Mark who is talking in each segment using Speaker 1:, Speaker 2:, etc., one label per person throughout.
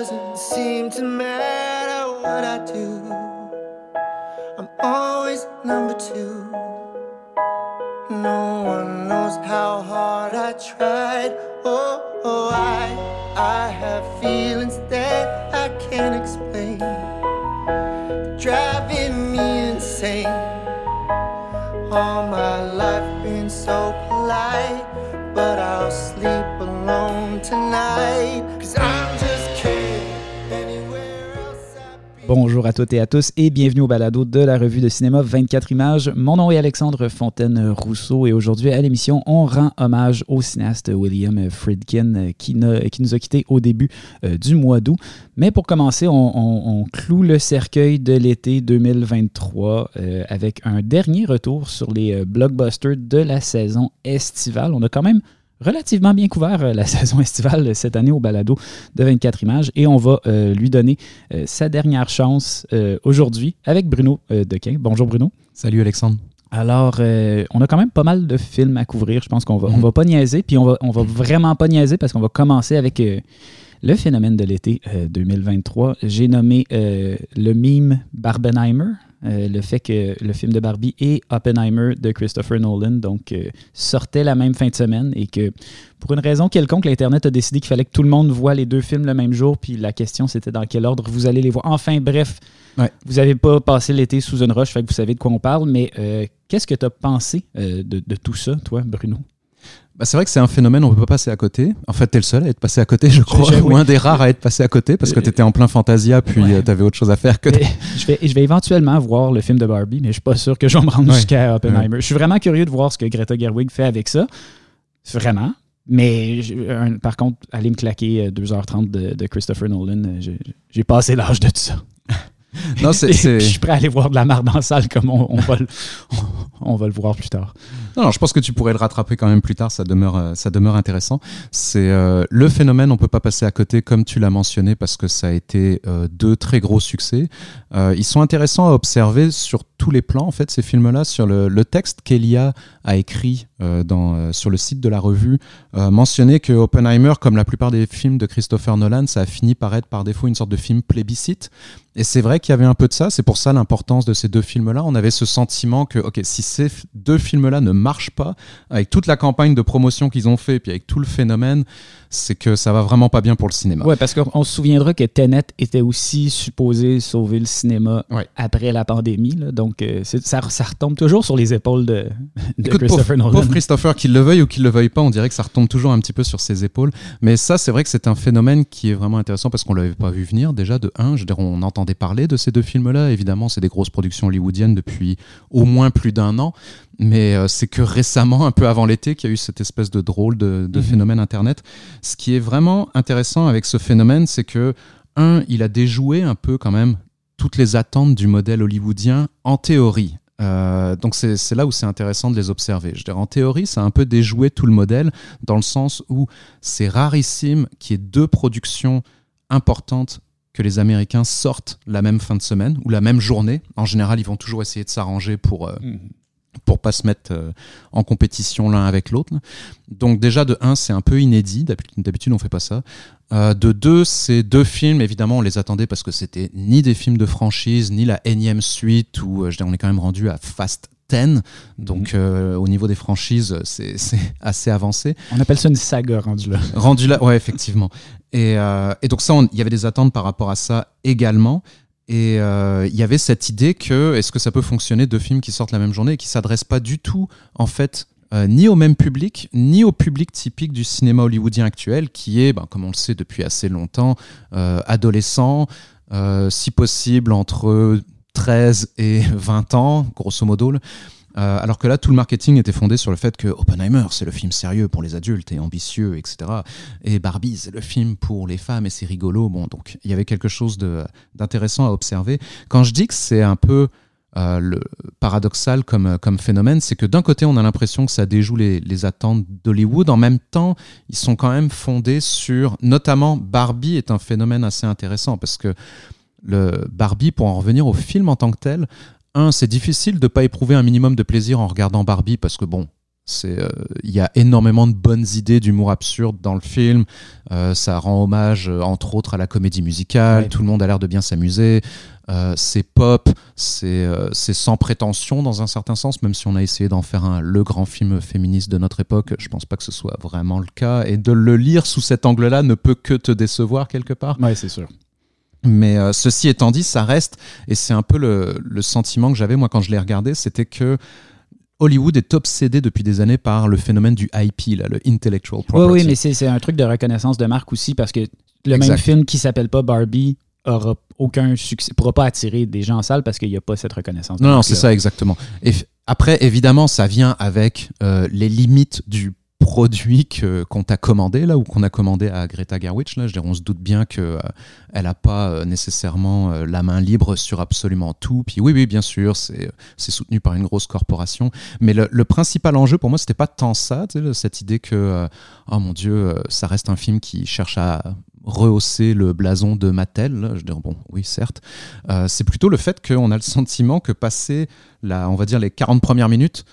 Speaker 1: doesn't seem to matter what I do. I'm always number two. No one knows how hard I tried. Oh, oh I, I have feelings
Speaker 2: Bonjour à toutes et à tous et bienvenue au balado de la revue de cinéma 24 images. Mon nom est Alexandre Fontaine-Rousseau et aujourd'hui à l'émission, on rend hommage au cinéaste William Friedkin euh, qui, nous a quittés au début euh, du mois d'août. Mais pour commencer, on, cloue le cercueil de l'été 2023 euh, avec un dernier retour sur les blockbusters de la saison estivale. On a quand même relativement bien couvert euh, la saison estivale cette année au balado de 24 images et on va euh, lui donner euh, sa dernière chance euh, aujourd'hui avec Bruno Dequin. Bonjour Bruno.
Speaker 3: Salut Alexandre.
Speaker 2: Alors, euh, on a quand même pas mal de films à couvrir. Je pense qu'on va, on
Speaker 3: Mhm.
Speaker 2: va pas niaiser, puis on va, on va vraiment pas niaiser parce qu'on va commencer avec euh, le phénomène de l'été euh, 2023. J'ai nommé le meme Barbenheimer, euh, le fait que le film de Barbie et Oppenheimer de Christopher Nolan donc euh, sortaient la même fin de semaine et que pour une raison quelconque, l'Internet a décidé qu'il fallait que tout le monde voit les deux films le même jour, puis la question c'était dans quel ordre vous allez les voir. Enfin, bref,
Speaker 3: Ouais.
Speaker 2: vous n'avez pas passé l'été sous une roche, fait que vous savez de quoi on parle, mais euh, qu'est-ce que tu as pensé de, de tout ça, toi, Bruno?
Speaker 3: Bah, c'est vrai que c'est un phénomène, on peut pas passer à côté. En fait, t'es le seul à être passé à côté, je crois,
Speaker 2: je-
Speaker 3: ou
Speaker 2: oui.
Speaker 3: un des rares à être passé à côté parce que
Speaker 2: Euh,
Speaker 3: t'étais en plein Fantasia, puis
Speaker 2: ouais.
Speaker 3: euh, t'avais autre chose à faire que.
Speaker 2: je, vais, je vais éventuellement voir le film de Barbie, mais je suis pas sûr que je vais me rendre
Speaker 3: Ouais.
Speaker 2: jusqu'à Oppenheimer. Je suis vraiment curieux de voir ce que Greta Gerwig fait avec ça. Vraiment. Mais un- par contre, aller me claquer euh, 2h30 de, de Christopher Nolan, euh, j'ai- j'ai passé l'âge de tout ça.
Speaker 3: Non, c'est-
Speaker 2: Je suis prêt à aller voir de la marde en salle comme on, on va, le, on va le voir plus tard.
Speaker 3: Non, non, je pense que tu pourrais le rattraper quand même plus tard, ça demeure, euh, ça demeure intéressant. C'est euh, le phénomène, on peut pas passer à côté, comme tu l'as mentionné, parce que ça a été euh, deux très gros succès. Euh, ils sont intéressants à observer sur tous les plans, en fait, ces films-là, sur le, le texte qu'Elia a écrit euh, euh, sur le site de la revue, euh, mentionnait que Oppenheimer, comme la plupart des films de Christopher Nolan, ça a fini par être par défaut une sorte de film plébiscite. Et c'est vrai qu'il y avait un peu de ça, c'est pour ça l'importance de ces deux films-là. On avait ce sentiment que, ok, si ces deux films-là ne marchent pas, avec toute la campagne de promotion qu'ils ont fait, puis avec tout le phénomène, c'est que ça va vraiment pas bien pour le cinéma.
Speaker 2: Ouais, parce qu'on se souviendra que Tenet était aussi supposé sauver le cinéma
Speaker 3: Ouais.
Speaker 2: après la pandémie. là. donc, euh, ça, ça retombe toujours sur les épaules de, de
Speaker 3: Écoute,
Speaker 2: Christopher
Speaker 3: pauvre,
Speaker 2: Nolan.
Speaker 3: pauvre Christopher, qu'il le veuille ou qu'il le veuille pas, on dirait que ça retombe toujours un petit peu sur ses épaules. Mais ça, c'est vrai que c'est un phénomène qui est vraiment intéressant parce qu'on l'avait pas vu venir déjà de un. Je veux dire, on entendait parler de ces deux films-là. Évidemment, c'est des grosses productions hollywoodiennes depuis au moins plus d'un an. Mais euh, c'est que récemment, un peu avant l'été, qu'il y a eu cette espèce de drôle de, de
Speaker 2: Mhm.
Speaker 3: phénomène Internet. Ce qui est vraiment intéressant avec ce phénomène, c'est que un, il a déjoué un peu quand même toutes les attentes du modèle hollywoodien en théorie. Euh, donc c'est là où c'est intéressant de les observer. Je veux dire, en théorie, ça a un peu déjoué tout le modèle dans le sens où c'est rarissime qu'il y ait deux productions importantes que les Américains sortent la même fin de semaine ou la même journée. En général, ils vont toujours essayer de s'arranger pour, euh,
Speaker 2: Mhm.
Speaker 3: Pour pas se mettre euh, en compétition l'un avec l'autre. Donc déjà de un, c'est un peu inédit. D'habitude, on fait pas ça. Euh, de deux, ces deux films, évidemment, on les attendait parce que c'était ni des films de franchise, ni la énième suite où euh, on est quand même rendu à Fast 10. Donc euh, au niveau des franchises, c'est c'est assez avancé.
Speaker 2: On appelle ça une saga rendu là.
Speaker 3: Rendu là, ouais, effectivement. Et, et donc ça, il y avait des attentes par rapport à ça également. Et euh, il y avait cette idée que est-ce que ça peut fonctionner deux films qui sortent la même journée et qui s'adressent pas du tout, en fait, euh, ni au même public, ni au public typique du cinéma hollywoodien actuel, qui est, ben, comme on le sait depuis assez longtemps, euh, adolescent, euh, si possible entre 13 et 20 ans, grosso modo. Euh, alors que là, tout le marketing était fondé sur le fait que Oppenheimer, c'est le film sérieux pour les adultes et ambitieux, etc. Et Barbie, c'est le film pour les femmes et c'est rigolo. Bon, donc il y avait quelque chose d'intéressant à observer. Quand je dis que c'est un peu euh, paradoxal comme, phénomène, c'est que d'un côté, on a l'impression que ça déjoue les, les attentes d'Hollywood. En même temps, ils sont quand même fondés sur, notamment Barbie est un phénomène assez intéressant parce que le Barbie, pour en revenir au film en tant que tel, un, c'est difficile de pas éprouver un minimum de plaisir en regardant Barbie parce que bon, C'est, euh, il y a énormément de bonnes idées d'humour absurde dans le film. Euh, ça rend hommage, euh, entre autres, à la comédie musicale.
Speaker 2: Ouais.
Speaker 3: Tout le monde a l'air de bien s'amuser. Euh, c'est pop, c'est, c'est sans prétention dans un certain sens, même si on a essayé d'en faire un le grand film féministe de notre époque. Je pense pas que ce soit vraiment le cas. Et de le lire sous cet angle-là ne peut que te décevoir quelque part.
Speaker 2: Ouais, c'est sûr.
Speaker 3: Mais euh, ceci étant dit, ça reste, et c'est un peu le, le sentiment que j'avais moi quand je l'ai regardé, c'était que Hollywood est obsédé depuis des années par le phénomène du IP, là, le intellectual
Speaker 2: Oui,
Speaker 3: property.
Speaker 2: oui, mais c'est un truc de reconnaissance de marque aussi parce que le
Speaker 3: Exact.
Speaker 2: même film qui s'appelle pas Barbie aura aucun succès, pourra pas attirer des gens en salle parce qu'il n'y a pas cette reconnaissance. de
Speaker 3: Non, non, c'est ça exactement. Et après, évidemment, ça vient avec euh, les limites du produit que- qu'on t'a commandé là ou qu'on a commandé à Greta Gerwig là? Je veux dire, on se doute bien que euh, elle a pas euh, nécessairement euh, la main libre sur absolument tout. Puis oui oui bien sûr c'est c'est soutenu par une grosse corporation. Mais le, principal enjeu pour moi c'était pas tant ça cette idée que euh, oh mon dieu euh, ça reste un film qui cherche à rehausser le blason de Mattel là. je dire bon oui certes. Euh, c'est plutôt le fait qu'on a le sentiment que passer la, on va dire les 40 premières minutes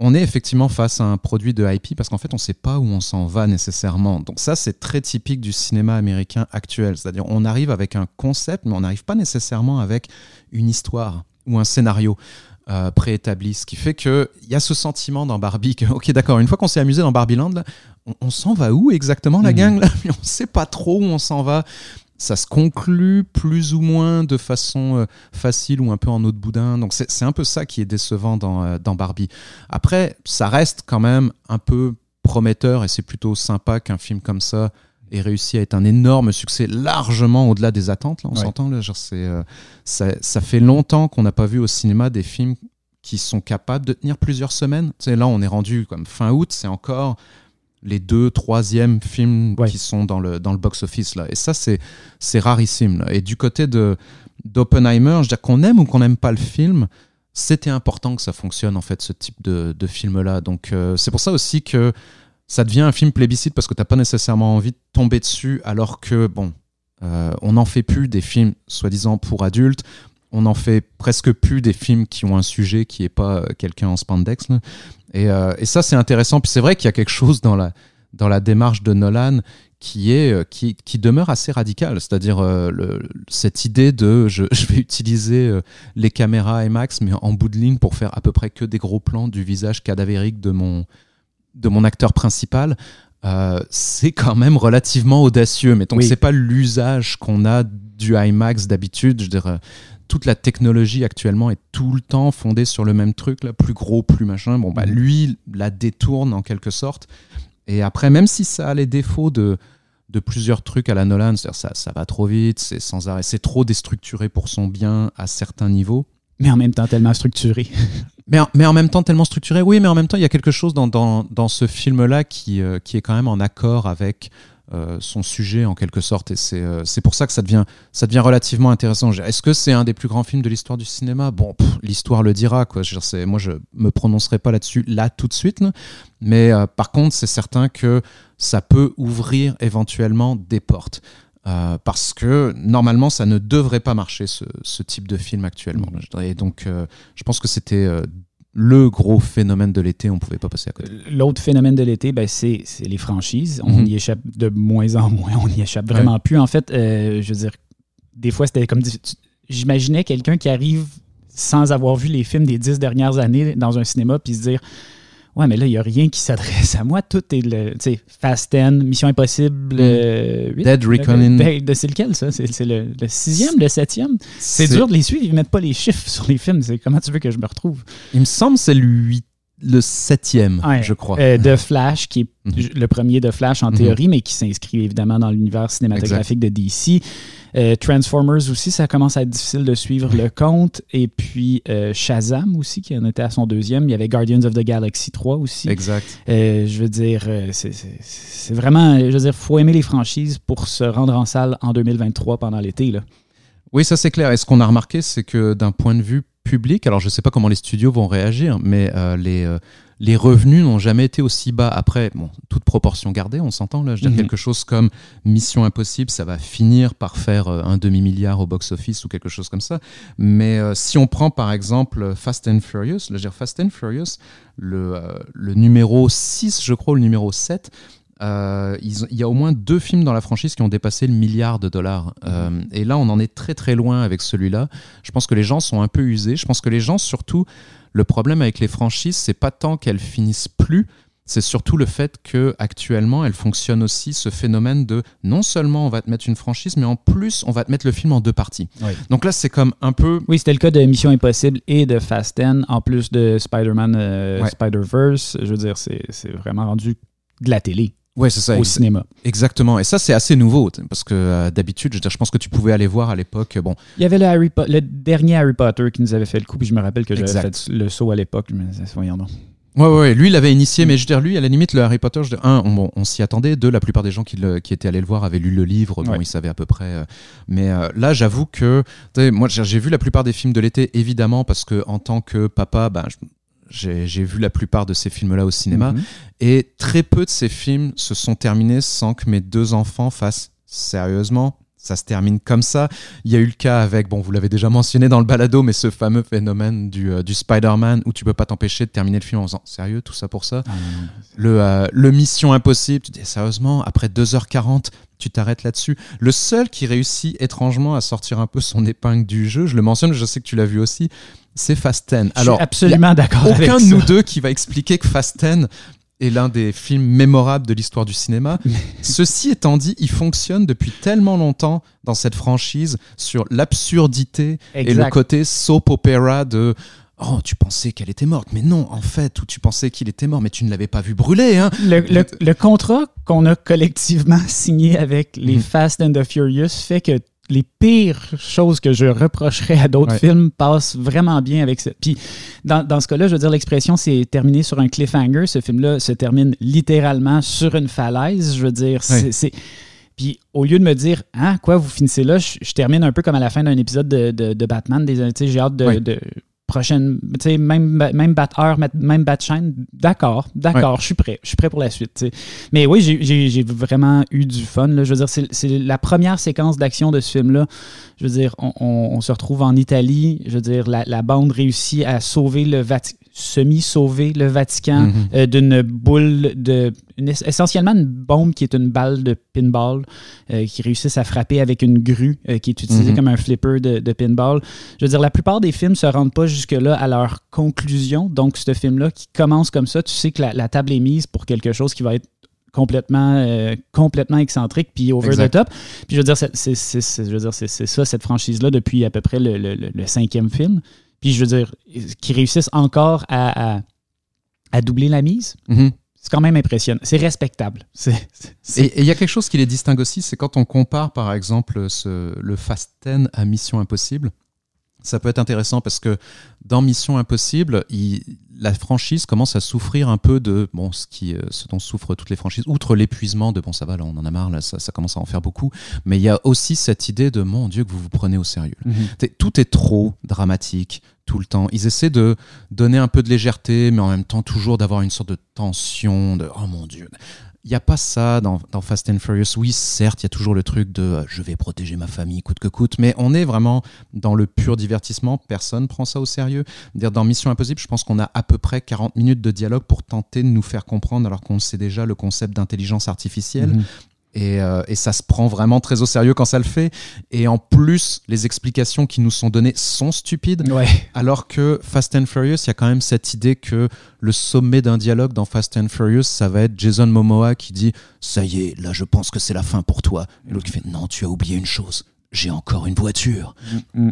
Speaker 3: on est effectivement face à un produit de IP parce qu'en fait, on ne sait pas où on s'en va nécessairement. Donc ça, c'est très typique du cinéma américain actuel. C'est-à-dire, on arrive avec un concept, mais on n'arrive pas nécessairement avec une histoire ou un scénario euh, préétabli. Ce qui fait qu'il y a ce sentiment dans Barbie que, ok, d'accord, une fois qu'on s'est amusé dans Barbie Land, là, on, on s'en va où exactement, la
Speaker 2: Mhm.
Speaker 3: gang là? Mais On ne sait pas trop où on s'en va. Ça se conclut plus ou moins de façon euh, facile ou un peu en eau de boudin. Donc c'est un peu ça qui est décevant dans, euh, dans Barbie. Après, ça reste quand même un peu prometteur et c'est plutôt sympa qu'un film comme ça ait réussi à être un énorme succès, largement au-delà des attentes. Là, on
Speaker 2: Ouais.
Speaker 3: s'entend c'est, euh, ça, ça fait longtemps qu'on n'a pas vu au cinéma des films qui sont capables de tenir plusieurs semaines. Tu sais, là, on est rendu comme fin août, c'est encore les deux, troisièmes films
Speaker 2: Ouais.
Speaker 3: qui sont dans le, dans le box-office. là. Et ça, c'est, c'est rarissime. là. Et du côté de, d'Oppenheimer, je veux dire qu'on aime ou qu'on n'aime pas le film, c'était important que ça fonctionne, en fait, ce type de, de film-là. Donc, euh, c'est pour ça aussi que ça devient un film plébiscite parce que t'as pas nécessairement envie de tomber dessus, alors que, bon, euh, on n'en fait plus des films soi-disant pour adultes. On n'en fait presque plus des films qui ont un sujet qui est pas euh, quelqu'un en spandex. là. Et, euh, et ça, c'est intéressant. Puis c'est vrai qu'il y a quelque chose dans la, dans la démarche de Nolan qui, est, euh, qui, qui demeure assez radical. C'est-à-dire euh, cette idée de je, je vais utiliser euh, les caméras IMAX, mais en bout de ligne pour faire à peu près que des gros plans du visage cadavérique de mon, de mon acteur principal. euh, c'est quand même relativement audacieux. Mais donc,
Speaker 2: Oui.
Speaker 3: c'est pas l'usage qu'on a du IMAX d'habitude. Je dirais, toute la technologie actuellement est tout le temps fondée sur le même truc, là, plus gros, plus machin. Bon, bah,
Speaker 2: Mhm.
Speaker 3: lui la détourne en quelque sorte. Et après, même si ça a les défauts de, de plusieurs trucs à la Nolan, c'est-à-dire ça, ça va trop vite, c'est sans arrêt, c'est trop déstructuré pour son bien à certains niveaux.
Speaker 2: Mais en même temps, tellement structuré.
Speaker 3: Mais en, mais en même temps tellement structuré, oui, mais en même temps, il y a quelque chose dans, dans, dans ce film-là qui, euh, qui est quand même en accord avec euh, son sujet en quelque sorte. Et c'est euh, c'est pour ça que ça devient, ça devient relativement intéressant. Est-ce que c'est un des plus grands films de l'histoire du cinéma? Bon, l'histoire le dira. Quoi. Je dire, moi, je me prononcerai pas là-dessus là tout de suite. Mais euh, par contre, c'est certain que ça peut ouvrir éventuellement des portes. Euh, parce que normalement, ça ne devrait pas marcher ce, ce type de film actuellement. Dirais. Et donc, euh, je pense que c'était euh, le gros phénomène de l'été. On pouvait pas passer à côté.
Speaker 2: L'autre phénomène de l'été, ben, c'est les franchises. On
Speaker 3: Mhm.
Speaker 2: y échappe de moins en moins. On y échappe vraiment plus. En fait, euh, je veux dire, des fois, c'était comme. J'imaginais quelqu'un qui arrive sans avoir vu les films des dix dernières années dans un cinéma puis se dire Ouais, mais là, il n'y a rien qui s'adresse à moi. Tout est le. Tu sais, Fast 10, Mission Impossible. euh, huit.
Speaker 3: Mm. Dead Reckoning.
Speaker 2: Ben, C'est lequel, ça? C'est c'est le, le sixième, le septième? C'est dur de les suivre. Ils mettent pas les chiffres sur les films. C'est comment tu veux que je me retrouve?
Speaker 3: Il me semble que c'est le, huit- le septième,
Speaker 2: Ouais.
Speaker 3: je crois.
Speaker 2: Euh, de Flash, qui est
Speaker 3: Mhm.
Speaker 2: le premier de Flash en
Speaker 3: Mhm.
Speaker 2: théorie, mais qui s'inscrit évidemment dans l'univers cinématographique de DC. Euh, Transformers aussi, ça commence à être difficile de suivre le compte. Et puis euh, Shazam aussi, qui en était à son deuxième. Il y avait Guardians of the Galaxy 3 aussi.
Speaker 3: Exact.
Speaker 2: Euh, je veux dire, c'est- vraiment, je veux dire, faut aimer les franchises pour se rendre en salle en 2023 pendant l'été.
Speaker 3: Oui, ça c'est clair. Et ce qu'on a remarqué, c'est que d'un point de vue public, alors je ne sais pas comment les studios vont réagir, mais euh, les, euh, les revenus n'ont jamais été aussi bas. Après, bon, toute proportion gardée, on s'entend là. Je veux dire,
Speaker 2: Mhm.
Speaker 3: quelque chose comme Mission Impossible, ça va finir par faire euh, un demi-milliard au box-office ou quelque chose comme ça. Mais euh, si on prend par exemple Fast and Furious, je veux dire, Fast and Furious, le, le numéro 6, je crois, le numéro 7, euh, ils il y a au moins deux films dans la franchise qui ont dépassé le milliard de dollars. Euh, et là, on en est très très loin avec celui-là. Je pense que les gens sont un peu usés. Je pense que les gens, surtout, le problème avec les franchises, c'est pas tant qu'elles finissent plus, c'est surtout le fait que actuellement, elles fonctionnent aussi ce phénomène de non seulement on va te mettre une franchise, mais en plus on va te mettre le film en deux parties.
Speaker 2: Oui.
Speaker 3: Donc là, c'est comme un peu
Speaker 2: Oui, c'était le cas de Mission Impossible et de Fast 10, en plus de Spider-Man euh,
Speaker 3: Ouais.
Speaker 2: Spider-Verse. Je veux dire, c'est vraiment rendu de la télé
Speaker 3: Ouais, c'est ça.
Speaker 2: au cinéma.
Speaker 3: Exactement. Et ça, c'est assez nouveau, parce que euh, d'habitude, je, je pense que tu pouvais aller voir à l'époque. Bon,
Speaker 2: Il y avait le, Harry Po- le dernier Harry Potter qui nous avait fait le coup, puis je me rappelle que j'avais fait le saut à l'époque. Mais voyons donc.
Speaker 3: ouais, ouais, ouais, lui, il avait initié, mais je veux dire, lui, à la limite, le Harry Potter, je un, on, s'y attendait. Deux, la plupart des gens qui, le- qui étaient allés le voir avaient lu le livre, bon,
Speaker 2: Ouais.
Speaker 3: ils savaient à peu près. euh, mais euh, là, j'avoue que, moi, j'ai j'ai vu la plupart des films de l'été, évidemment, parce que en tant que papa, ben, je- j'ai vu la plupart de ces films-là au cinéma.
Speaker 2: Mhm.
Speaker 3: Et très peu de ces films se sont terminés sans que mes deux enfants fassent sérieusement. Ça se termine comme ça. Il y a eu le cas avec, bon, vous l'avez déjà mentionné dans le balado, mais ce fameux phénomène du, euh, du Spider-Man où tu peux pas t'empêcher de terminer le film en disant Sérieux, tout ça pour ça?
Speaker 2: Ah, non, non.
Speaker 3: le, euh, le Mission Impossible, tu dis sérieusement, après 2h40, tu t'arrêtes là-dessus. Le seul qui réussit étrangement à sortir un peu son épingle du jeu, je le mentionne, je sais que tu l'as vu aussi, c'est Fast 10.
Speaker 2: Je suis absolument d'accord
Speaker 3: aucun de nous deux qui va expliquer que Fast 10 est l'un des films mémorables de l'histoire du cinéma. Ceci étant dit, il fonctionne depuis tellement longtemps dans cette franchise sur l'absurdité et le côté soap opera de Oh, tu pensais qu'elle était morte, mais non, en fait, ou tu pensais qu'il était mort, mais tu ne l'avais pas vu brûler, hein.
Speaker 2: Le, le- le contrat qu'on a collectivement signé avec les
Speaker 3: Mhm.
Speaker 2: Fast and the Furious fait que les pires choses que je reprocherais à d'autres
Speaker 3: Ouais.
Speaker 2: films passent vraiment bien avec ça. Puis dans, dans ce cas-là, je veux dire, l'expression c'est terminé sur un cliffhanger. Ce film-là se termine littéralement sur une falaise. Je veux dire, c'est.
Speaker 3: Ouais.
Speaker 2: c'est- Puis au lieu de me dire, hein, quoi, vous finissez là, je, je termine un peu comme à la fin d'un épisode de, de- de Batman. Des, tu sais, j'ai hâte de- prochaine, tu sais, même, même bat heure, même bat chaîne, d'accord, d'accord, je suis prêt, je suis prêt pour la suite. tu sais. Mais oui, j'ai- j'ai j'ai vraiment eu du fun. Là. Je veux dire, c'est c'est la première séquence d'action de ce film-là. Je veux dire, on, on- on se retrouve en Italie. Je veux dire, la, la bande réussit à sauver le Vatican, semi-sauver le Vatican
Speaker 3: Mhm.
Speaker 2: euh, d'une boule de. une- essentiellement une bombe qui est une balle de pinball euh, qui réussissent à frapper avec une grue euh, qui est utilisée
Speaker 3: Mhm.
Speaker 2: comme un flipper de, de pinball. Je veux dire, la plupart des films se rendent pas jusque-là à leur conclusion. Donc, ce film-là qui commence comme ça, tu sais que la, la table est mise pour quelque chose qui va être complètement, euh, complètement excentrique puis over
Speaker 3: Exact.
Speaker 2: the top. Puis je veux dire, c'est, ça, cette franchise-là, depuis à peu près le- le cinquième film. Puis je veux dire, qui réussissent encore à, à- à doubler la mise.
Speaker 3: Mhm.
Speaker 2: C'est quand même impressionnant. C'est respectable. C'est-
Speaker 3: Et et il y a quelque chose qui les distingue aussi, c'est quand on compare par exemple ce- le Fast 10 à Mission Impossible. Ça peut être intéressant parce que dans Mission Impossible, il- la franchise commence à souffrir un peu de bon, ce, qui, euh, ce dont souffrent toutes les franchises, outre l'épuisement de bon, ça va, là, on en a marre, là, ça, ça commence à en faire beaucoup. Mais il y a aussi cette idée de mon Dieu, que vous vous prenez au sérieux.
Speaker 2: Mhm.
Speaker 3: Tout est trop dramatique tout le temps. Ils essaient de donner un peu de légèreté, mais en même temps toujours d'avoir une sorte de tension, de oh mon Dieu. Il n'y a pas ça dans, Fast and Furious. Oui, certes, il y a toujours le truc de euh, je vais protéger ma famille coûte que coûte, mais on est vraiment dans le pur divertissement. Personne prend ça au sérieux. Dans Mission Impossible, je pense qu'on a à peu près 40 minutes de dialogue pour tenter de nous faire comprendre, alors qu'on sait déjà le concept d'intelligence artificielle.
Speaker 2: Mhm.
Speaker 3: Et, euh, et ça se prend vraiment très au sérieux quand ça le fait. Et en plus, les explications qui nous sont données sont stupides.
Speaker 2: Ouais.
Speaker 3: Alors que Fast and Furious, il y a quand même cette idée que le sommet d'un dialogue dans Fast and Furious, ça va être Jason Momoa qui dit Ça y est, là je pense que c'est la fin pour toi. Et l'autre qui fait Non, tu as oublié une chose. J'ai encore une voiture.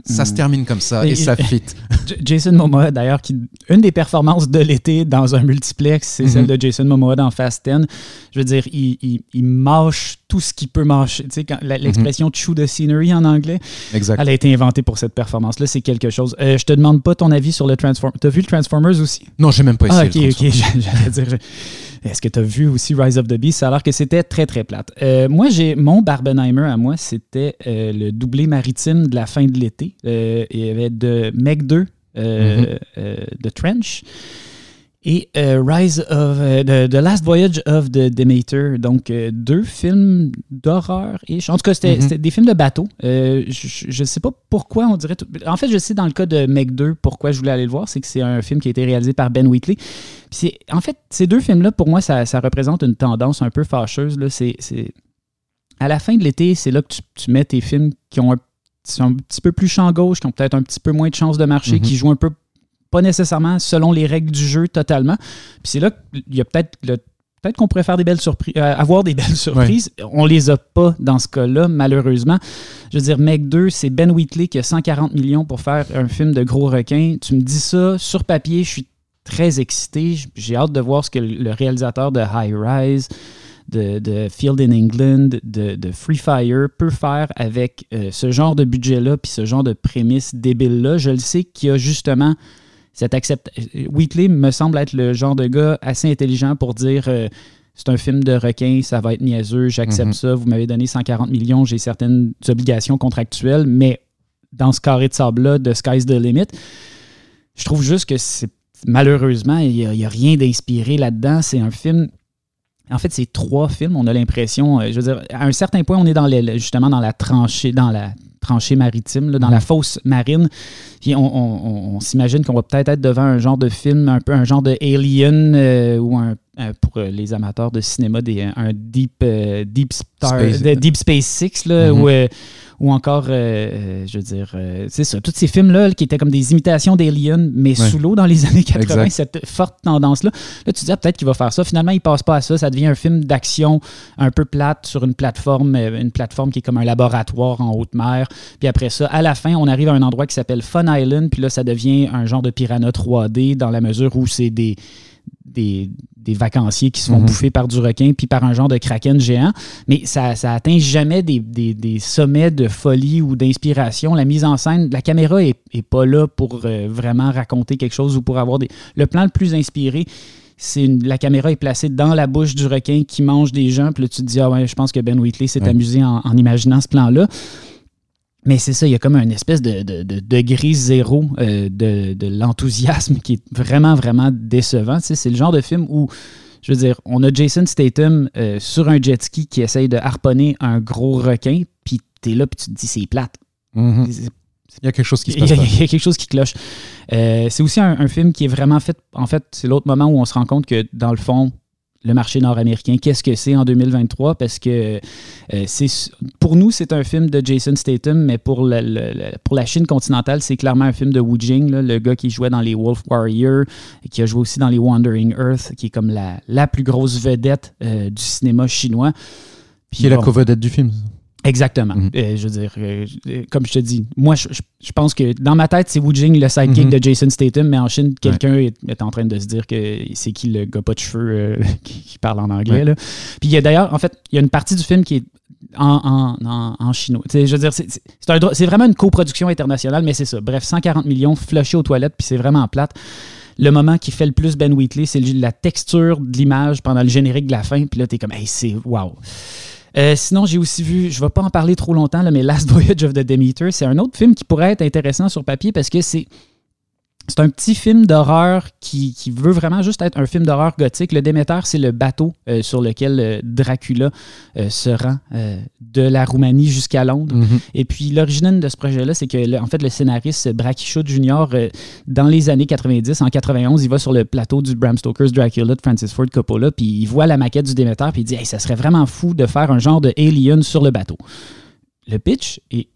Speaker 3: Ça se termine comme ça et,
Speaker 2: Et-
Speaker 3: ça fit.
Speaker 2: Jason Momoa, d'ailleurs, qui une des performances de l'été dans un multiplex, c'est celle de Jason Momoa dans Fast 10. Je veux dire, il, il, il mâche tout ce qu'il peut mâcher. Tu sais, la- l'expression chew the scenery en anglais,
Speaker 3: Exact.
Speaker 2: elle a été inventée pour cette performance-là. C'est quelque chose. Euh, je te demande pas ton avis sur le Transformers. T'as vu le Transformers aussi?
Speaker 3: Non, j'ai même pas
Speaker 2: Ah,
Speaker 3: essayé.
Speaker 2: ok,
Speaker 3: le
Speaker 2: ok.
Speaker 3: Transformers.
Speaker 2: J'allais dire. je- Est-ce que tu as vu aussi Rise of the Beast? Ça a l'air que c'était très, très plate. Euh, moi, j'ai mon Barbenheimer à moi, c'était euh, le doublé maritime de la fin de l'été. Euh, il y avait de Meg 2, euh,
Speaker 3: Mhm.
Speaker 2: de Trench. Et euh, Rise of euh, the, Last Voyage of the Demeter. Donc, euh, deux films d'horreur. Et en tout cas, c'était
Speaker 3: Mhm.
Speaker 2: des films de bateau. Euh, je ne sais pas pourquoi on dirait. tout- En fait, je sais dans le cas de Meg 2 pourquoi je voulais aller le voir. C'est que c'est un film qui a été réalisé par Ben Wheatley. Puis en fait, ces deux films-là, pour moi, ça, ça représente une tendance un peu fâcheuse. Là. C'est- À la fin de l'été, c'est là que tu, tu mets tes films qui ont un, qui sont un petit peu plus champ gauche, qui ont peut-être un petit peu moins de chances de marcher,
Speaker 3: Mhm.
Speaker 2: qui jouent un peu pas nécessairement selon les règles du jeu totalement. Puis c'est là qu'il y a peut-être le- Peut-être qu'on pourrait faire des belles surprises, avoir des belles surprises. On les a pas dans ce cas-là, malheureusement. Je veux dire, Meg 2, c'est Ben Wheatley qui a 140 millions pour faire un film de gros requin. Tu me dis ça sur papier, je suis très excité. J'ai hâte de voir ce que le réalisateur de High Rise, de, de Field in England, de, de Free Fire peut faire avec euh, ce genre de budget-là puis ce genre de prémisse débile-là. Je le sais qu'il y a justement cette accept... Wheatley me semble être le genre de gars assez intelligent pour dire euh, c'est un film de requin, ça va être niaiseux, j'accepte
Speaker 3: Mhm.
Speaker 2: ça, vous m'avez donné 140 millions, j'ai certaines obligations contractuelles, mais dans ce carré de sable-là, de Sky's the Limit, je trouve juste que c'est malheureusement, il n'y a, rien d'inspiré là-dedans. C'est un film. En fait, c'est trois films. On a l'impression, euh, je veux dire, à un certain point, on est dans les- justement dans la tranchée, dans la tranchée maritime, là, dans la fosse marine. Puis on, on- on- on s'imagine qu'on va peut-être être devant un genre de film, un peu un genre de Alien euh, ou un, un- pour euh, les amateurs de cinéma, des, un Deep, euh, deep, Star,
Speaker 3: Space.
Speaker 2: de Deep Space Six, là,
Speaker 3: Mhm.
Speaker 2: ou, euh, ou encore, euh, euh, je veux dire, euh, c'est ça, tous ces films-là là, qui étaient comme des imitations d'Alien, mais
Speaker 3: Ouais.
Speaker 2: sous l'eau dans les années 80,
Speaker 3: Exact.
Speaker 2: cette forte tendance-là. Là, tu te dis, ah, peut-être qu'il va faire ça. Finalement, il passe pas à ça. Ça devient un film d'action un peu plate sur une plateforme, euh, une plateforme qui est comme un laboratoire en haute mer. Puis après ça, à la fin, on arrive à un endroit qui s'appelle Fun Island. Puis là, ça devient un genre de piranha 3D dans la mesure où c'est des, des, des vacanciers qui se font
Speaker 3: Mhm.
Speaker 2: bouffer par du requin puis par un genre de kraken géant. Mais ça, ça atteint jamais des, des- des sommets de folie ou d'inspiration. La mise en scène, la caméra est, est pas là pour euh, vraiment raconter quelque chose ou pour avoir des. Le plan le plus inspiré, c'est la caméra est placée dans la bouche du requin qui mange des gens. Puis là, tu te dis, ah ouais, je pense que Ben Wheatley s'est
Speaker 3: Ouais.
Speaker 2: amusé en, en imaginant ce plan-là. Mais c'est ça, il y a comme un espèce de, de- de degré zéro euh, de, de l'enthousiasme qui est vraiment, vraiment décevant. Tu sais, c'est le genre de film où, je veux dire, on a Jason Statham euh, sur un jet ski qui essaye de harponner un gros requin, puis t'es là, puis tu te dis, c'est plate.
Speaker 3: Mhm. Il y a quelque chose qui se
Speaker 2: il y,
Speaker 3: passe
Speaker 2: a, il y a quelque chose qui cloche. Euh, c'est aussi un, un film qui est vraiment fait. En fait, c'est l'autre moment où on se rend compte que, dans le fond, le marché nord-américain, qu'est-ce que c'est en 2023? Parce que euh, c'est pour nous, c'est un film de Jason Statham, mais pour, le- le- le- pour la Chine continentale, c'est clairement un film de Wu Jing, là, le gars qui jouait dans les Wolf Warrior, et qui a joué aussi dans les Wandering Earth, qui est comme la, la plus grosse vedette euh, du cinéma chinois. Puis
Speaker 3: Qui est la co-vedette du film.
Speaker 2: Exactement.
Speaker 3: Mhm.
Speaker 2: Euh, je veux dire, euh, je- comme je te dis, moi, je, pense que dans ma tête, c'est Wu Jing, le sidekick
Speaker 3: Mhm.
Speaker 2: de Jason Statham, mais en Chine, quelqu'un est, est en train de se dire que c'est qui le gars pas de cheveux euh, qui, qui parle en anglais.
Speaker 3: Ouais.
Speaker 2: là. Puis il y a d'ailleurs, en fait, il y a une partie du film qui est en, en, en- en chinois. Je veux dire, c'est vraiment une coproduction internationale, mais c'est ça. Bref, 140 millions flushés aux toilettes, puis c'est vraiment plate. Le moment qui fait le plus Ben Wheatley, c'est la texture de l'image pendant le générique de la fin, puis là, t'es comme, hey, c'est wow. Euh, sinon, j'ai aussi vu, je ne vais pas en parler trop longtemps, là, mais Last Voyage of the Demeter, c'est un autre film qui pourrait être intéressant sur papier parce que c'est. C'est un petit film d'horreur qui, qui veut vraiment juste être un film d'horreur gothique. Le Déméter, c'est le bateau euh, sur lequel euh, Dracula euh, se rend de la Roumanie jusqu'à Londres.
Speaker 3: Mhm.
Speaker 2: Et puis l'origine de ce projet-là, c'est que le- en fait le scénariste Brachy Jr. dans les années 90, en 91, il va sur le plateau du Bram Stoker's Dracula de Francis Ford Coppola, puis il voit la maquette du Déméter, puis il dit hey, ça serait vraiment fou de faire un genre de Alien sur le bateau. Le pitch est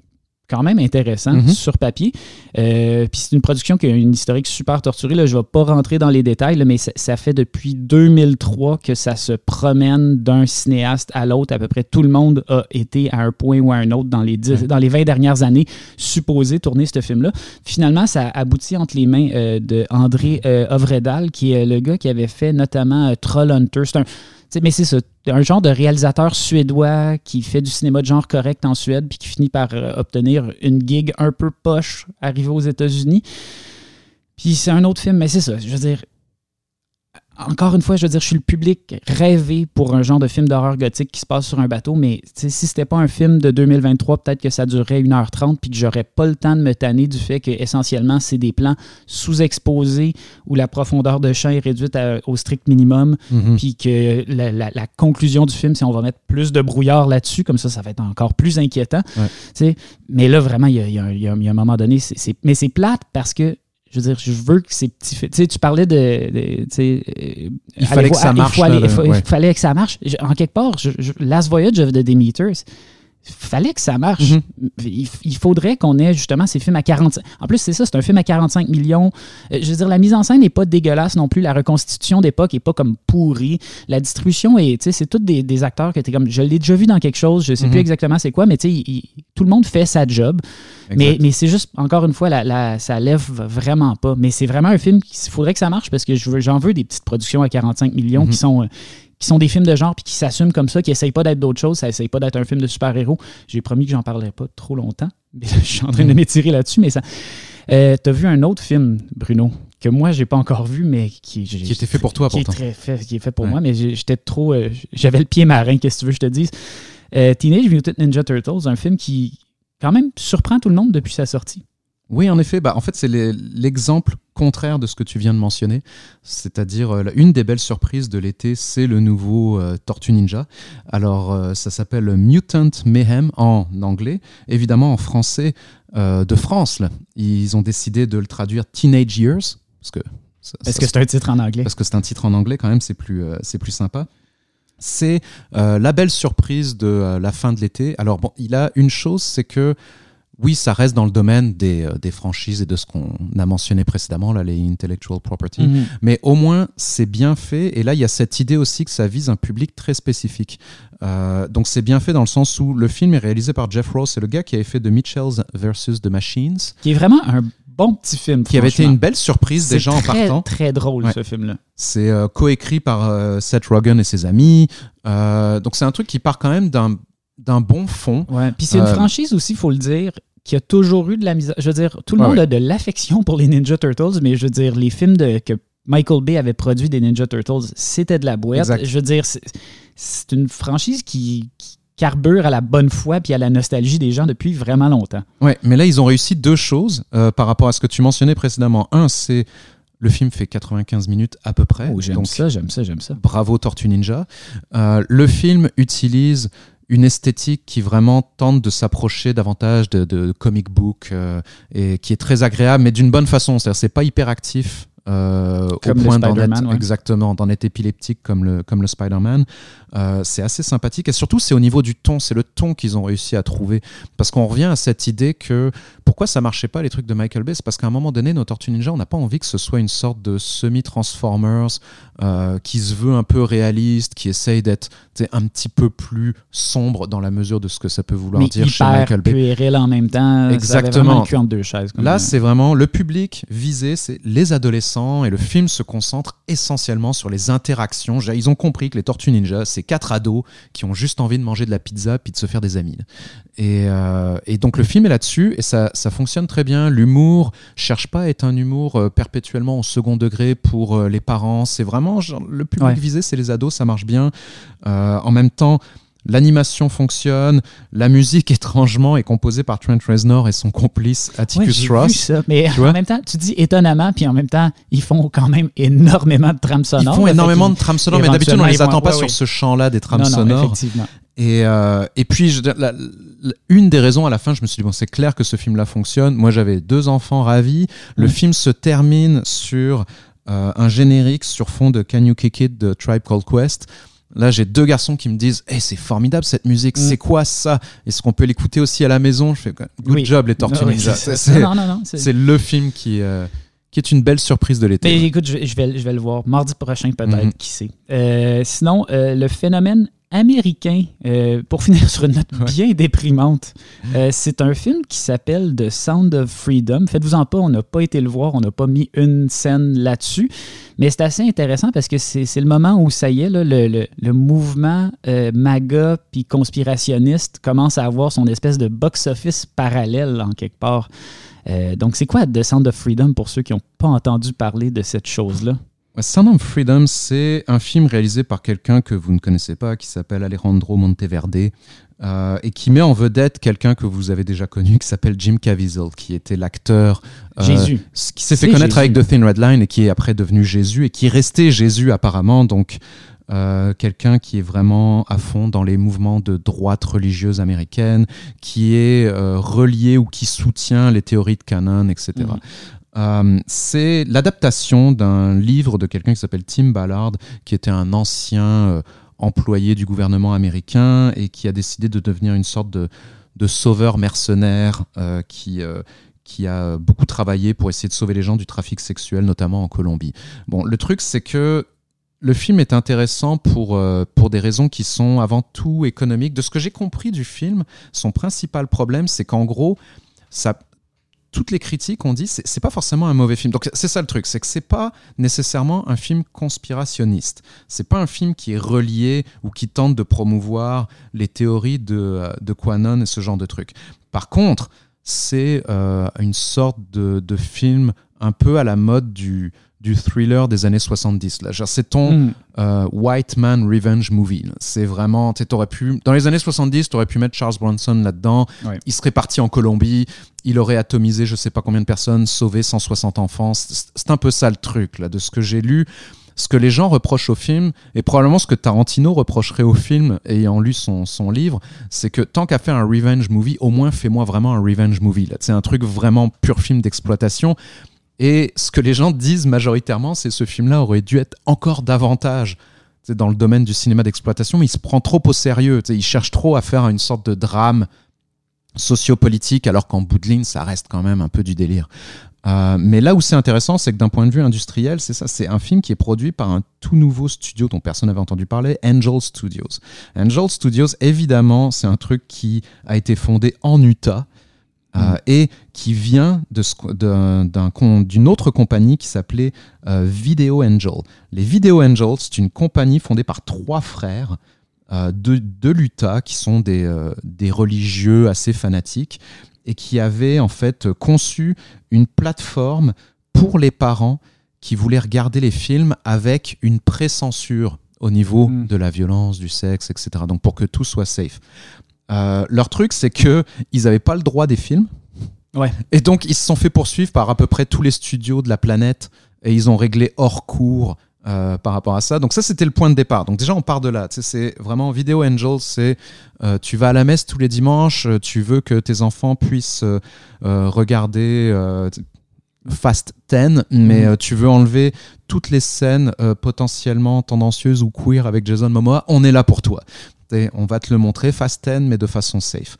Speaker 2: quand même intéressant
Speaker 3: Mhm.
Speaker 2: sur papier. Euh, puis c'est une production qui a une historique super torturée. Là. Je ne vais pas rentrer dans les détails, là, mais ça, ça fait depuis 2003 que ça se promène d'un cinéaste à l'autre. À peu près tout le monde a été à un point ou à un autre dans les, 10 dans les 20 dernières années supposé tourner ce film-là. Finalement, ça aboutit entre les mains euh, de André euh, Ovredal, qui est le gars qui avait fait notamment euh, Troll Hunter. C'est un, mais c'est ça, un genre de réalisateur suédois qui fait du cinéma de genre correct en Suède, puis qui finit par euh, obtenir une gig un peu poche arrivée aux États-Unis. Puis c'est un autre film, mais c'est ça, je veux dire. Encore une fois, je veux dire, je suis le public rêvé pour un genre de film d'horreur gothique qui se passe sur un bateau, mais si c'était pas un film de 2023, peut-être que ça durerait 1h30 puis que j'aurais pas le temps de me tanner du fait que essentiellement c'est des plans sous-exposés où la profondeur de champ est réduite au strict minimum,
Speaker 3: Mhm.
Speaker 2: puis que la, la- la conclusion du film, c'est on va mettre plus de brouillard là-dessus, comme ça, ça va être encore plus inquiétant.
Speaker 3: Ouais.
Speaker 2: Mais là, vraiment, il y a, y un- y y a moment donné, mais c'est plate parce que je veux dire, je veux que ces petits. Tu sais, tu parlais de. de- tu sais,
Speaker 3: Il fallait que ça marche,
Speaker 2: il fallait que ça marche. En quelque part, je, je- Last Voyage of the Demeters, fallait que ça marche.
Speaker 3: Mhm.
Speaker 2: il, il faudrait qu'on ait justement ces films à 45. En plus, c'est ça, c'est un film à 45 millions. Euh, je veux dire, la mise en scène n'est pas dégueulasse non plus. La reconstitution d'époque n'est pas comme pourrie. La distribution est, tu sais, c'est tous des, des acteurs que tu comme, je l'ai déjà vu dans quelque chose, je sais
Speaker 3: Mhm.
Speaker 2: plus exactement c'est quoi, mais tu sais, il- il- tout le monde fait sa job. Mais,
Speaker 3: Exact.
Speaker 2: mais c'est juste, encore une fois, la, la- ça lève vraiment pas. Mais c'est vraiment un film qu'il faudrait que ça marche parce que veux- j'en veux des petites productions à 45 millions
Speaker 3: Mhm.
Speaker 2: qui sont. Qui sont des films de genre puis qui s'assument comme ça, qui essayent pas d'être d'autre chose, ça essaye pas d'être un film de super-héros. J'ai promis que j'en parlerais pas trop longtemps. Mais je suis en train de
Speaker 3: Mhm.
Speaker 2: m'étirer là-dessus, mais ça. Euh, T'as vu un autre film, Bruno, que moi j'ai pas encore vu, mais qui.
Speaker 3: Qui était fait pour toi,
Speaker 2: qui est
Speaker 3: pourtant.
Speaker 2: très fait, qui est fait pour
Speaker 3: Ouais.
Speaker 2: moi, mais j'étais trop. euh, J'avais le pied marin, qu'est-ce que tu veux que je te dise. Euh, Teenage Mutant Ninja Turtles, un film qui, quand même, surprend tout le monde depuis sa sortie.
Speaker 3: Oui, en effet. Bah, en fait, c'est l'exemple contraire de ce que tu viens de mentionner. C'est-à-dire, euh, une des belles surprises de l'été, c'est le nouveau euh, Tortue Ninja. Alors, euh, ça s'appelle Mutant Mayhem en anglais. Évidemment, en français euh, de France, là, ils ont décidé de le traduire Teenage Years. Parce que, ça-
Speaker 2: Parce
Speaker 3: ça
Speaker 2: que c'est un titre en anglais?
Speaker 3: parce que c'est un titre en anglais quand même, c'est plus, c'est plus sympa. C'est la belle surprise de la fin de l'été. Alors bon, il a une chose, c'est que oui, ça reste dans le domaine des, euh, des franchises et de ce qu'on a mentionné précédemment, là, les intellectual property.
Speaker 2: Mhm.
Speaker 3: Mais au moins, c'est bien fait. Et là, il y a cette idée aussi que ça vise un public très spécifique. Euh, donc, c'est bien fait dans le sens où le film est réalisé par Jeff Ross. C'est le gars qui avait fait The Mitchells versus The Machines,
Speaker 2: Qui est vraiment un bon petit film.
Speaker 3: qui avait été une belle surprise
Speaker 2: C'est
Speaker 3: déjà en partant.
Speaker 2: très drôle,
Speaker 3: Ouais.
Speaker 2: ce film-là.
Speaker 3: C'est euh, coécrit par euh, Seth Rogen et ses amis. Donc, c'est un truc qui part quand même d'un d'un bon fond.
Speaker 2: Ouais. Puis c'est une
Speaker 3: Euh,
Speaker 2: franchise aussi, il faut le dire, qui a toujours eu de la mise. Je veux dire, tout le monde a de l'affection pour les Ninja Turtles, mais je veux dire, les films de, que Michael Bay avait produits des Ninja Turtles, c'était de la boîte.
Speaker 3: Exact.
Speaker 2: Je veux dire, c'est- une franchise qui, qui carbure à la bonne foi puis à la nostalgie des gens depuis vraiment longtemps.
Speaker 3: Ouais, mais là, ils ont réussi deux choses euh, par rapport à ce que tu mentionnais précédemment. Un, c'est le film fait 95 minutes à peu près.
Speaker 2: Oh, j'aime ça, j'aime ça, j'aime ça.
Speaker 3: bravo Tortue Ninja. Euh, le film utilise une esthétique qui vraiment tente de s'approcher davantage de, de comic book euh, et qui est très agréable, mais d'une bonne façon. C'est-à-dire, c'est pas hyper actif. euh, au point d'en être
Speaker 2: ouais.
Speaker 3: exactement d'en être épileptique comme le comme le Spider-Man Euh, c'est assez sympathique et surtout c'est au niveau du ton c'est le ton qu'ils ont réussi à trouver parce qu'on revient à cette idée que pourquoi ça marchait pas les trucs de Michael Bay? C'est parce qu'à un moment donné nos Tortues Ninja on n'a pas envie que ce soit une sorte de semi-Transformers euh, qui se veut un peu réaliste qui essaye d'être un petit peu plus sombre dans la mesure de ce que ça peut vouloir
Speaker 2: Mais
Speaker 3: dire chez Michael Bay
Speaker 2: puéril en même temps.
Speaker 3: Exactement.
Speaker 2: vraiment le cul entre deux chaises. comme
Speaker 3: Là, c'est vraiment le public visé, c'est les adolescents, et le film se concentre essentiellement sur les interactions. Ils ont compris que les Tortues Ninja, c'est quatre ados qui ont juste envie de manger de la pizza puis de se faire des amis. Et, euh, et donc le film est là-dessus, et ça, ça fonctionne très bien. L'humour cherche pas à être un humour euh, perpétuellement au second degré pour euh, les parents. C'est vraiment genre, le public
Speaker 2: Ouais.
Speaker 3: visé, c'est les ados, ça marche bien. En même temps. L'animation fonctionne, la musique étrangement est composée par Trent Reznor et son complice
Speaker 2: Ouais,
Speaker 3: Atticus
Speaker 2: vu
Speaker 3: Ross.
Speaker 2: ça, mais
Speaker 3: Tu
Speaker 2: en même temps, tu dis étonnamment, puis en même temps, ils font quand même énormément de trames
Speaker 3: Ils
Speaker 2: sonores.
Speaker 3: font
Speaker 2: là,
Speaker 3: énormément de trames sonores, mais d'habitude on les
Speaker 2: ils
Speaker 3: attend pas
Speaker 2: ouais,
Speaker 3: sur
Speaker 2: ouais.
Speaker 3: ce champ-là des trames
Speaker 2: non, non,
Speaker 3: sonores.
Speaker 2: effectivement.
Speaker 3: Et, euh, et puis, je- la- la- une des raisons à la fin, je me suis dit, bon, c'est clair que ce film-là fonctionne. Moi, j'avais deux enfants ravis. Le film se termine sur euh, un générique sur fond de Can You Kick It de Tribe Called Quest. Là, j'ai deux garçons qui me disent hey, c'est formidable cette musique,
Speaker 2: Mm.
Speaker 3: c'est quoi ça? Est-ce qu'on peut l'écouter aussi à la maison? Je fais Good
Speaker 2: Oui.
Speaker 3: job, les Tortues
Speaker 2: oui, c'est
Speaker 3: le film qui, euh, qui est une belle surprise de l'été.
Speaker 2: Écoute, je, je vais, je vais le voir mardi prochain, peut-être,
Speaker 3: Mhm.
Speaker 2: qui sait. Euh, sinon, euh, le phénomène américain, euh, pour finir sur une note
Speaker 3: Ouais.
Speaker 2: bien déprimante, c'est un film qui s'appelle The Sound of Freedom. Faites-vous-en pas, on n'a pas été le voir, on n'a pas mis une scène là-dessus. Mais c'est assez intéressant parce que c'est le moment où ça y est, là, le, le- le mouvement MAGA puis conspirationniste commence à avoir son espèce de box-office parallèle en quelque part. Euh, donc, c'est quoi The Sound of Freedom pour ceux qui n'ont pas entendu parler de cette chose-là?
Speaker 3: Sound of Freedom, c'est un film réalisé par quelqu'un que vous ne connaissez pas, qui s'appelle Alejandro Monteverde, euh, et qui met en vedette quelqu'un que vous avez déjà connu, qui s'appelle Jim Caviezel, qui était l'acteur
Speaker 2: euh, Jésus.
Speaker 3: qui s'est fait connaître avec The Thin Red Line et qui est après devenu Jésus et qui est resté Jésus apparemment. Donc euh, quelqu'un qui est vraiment à fond dans les mouvements de droite religieuse américaine, qui est relié ou qui soutient les théories de canon, etc. Euh, c'est l'adaptation d'un livre de quelqu'un qui s'appelle Tim Ballard, qui était un ancien euh, employé du gouvernement américain et qui a décidé de devenir une sorte de, sauveur mercenaire euh, qui, qui a beaucoup travaillé pour essayer de sauver les gens du trafic sexuel, notamment en Colombie. Bon, le truc, c'est que le film est intéressant pour, pour des raisons qui sont avant tout économiques. De ce que j'ai compris du film, son principal problème, c'est qu'en gros, toutes les critiques ont dit c'est pas forcément un mauvais film. Donc c'est ça le truc, c'est que c'est pas nécessairement un film conspirationniste. C'est pas un film qui est relié ou qui tente de promouvoir les théories de, de Quanon et ce genre de trucs. Par contre, c'est euh, une sorte de, de, film un peu à la mode du, du thriller des années 70. Là. C'est ton hmm. euh, White Man Revenge Movie. C'est vraiment. Aurais pu, dans les années 70, tu aurais pu mettre Charles Bronson là-dedans. Il serait parti en Colombie. Il aurait atomisé je sais pas combien de personnes, sauvé 160 enfants. C'est un peu ça le truc, là, de ce que j'ai lu. Ce que les gens reprochent au film, et probablement ce que Tarantino reprocherait au film, ayant lu son, son livre, c'est que tant qu'à faire un revenge movie, au moins fais-moi vraiment un revenge movie. C'est un truc vraiment pur film d'exploitation et ce que les gens disent majoritairement, c'est ce film-là aurait dû être encore davantage dans le domaine du cinéma d'exploitation, mais il se prend trop au sérieux. Il cherche trop à faire une sorte de drame sociopolitique, alors qu'en bout de ligne, ça reste quand même un peu du délire. Euh, mais là où c'est intéressant, c'est que d'un point de vue industriel, c'est ça, c'est un film qui est produit par un tout nouveau studio dont personne n'avait entendu parler, Angel Studios. Angel Studios, évidemment, c'est un truc qui a été fondé en Utah euh, mm. et qui vient d'une autre compagnie qui s'appelait euh, Video Angel. Les Video Angels, c'est une compagnie fondée par trois frères euh, de, de l'Utah qui sont des, des religieux assez fanatiques et qui avaient en fait conçu une plateforme pour les parents qui voulaient regarder les films avec une pré-censure au niveau mm. de la violence, du sexe, etc. Donc pour que tout soit safe. Euh, leur truc, c'est que ils n'avaient pas le droit des films.
Speaker 2: Ouais.
Speaker 3: Et donc, ils se sont fait poursuivre par à peu près tous les studios de la planète et ils ont réglé hors cours euh, par rapport à ça. Donc ça, c'était le point de départ. Donc déjà, on part de là. C'est vraiment Video Angel, c'est euh, tu vas à la messe tous les dimanches, tu veux que tes enfants puissent regarder Fast 10, mais mhm. tu veux enlever toutes les scènes potentiellement tendancieuses ou queer avec Jason Momoa, on est là pour toi on va te le montrer fast 10 mais de façon safe.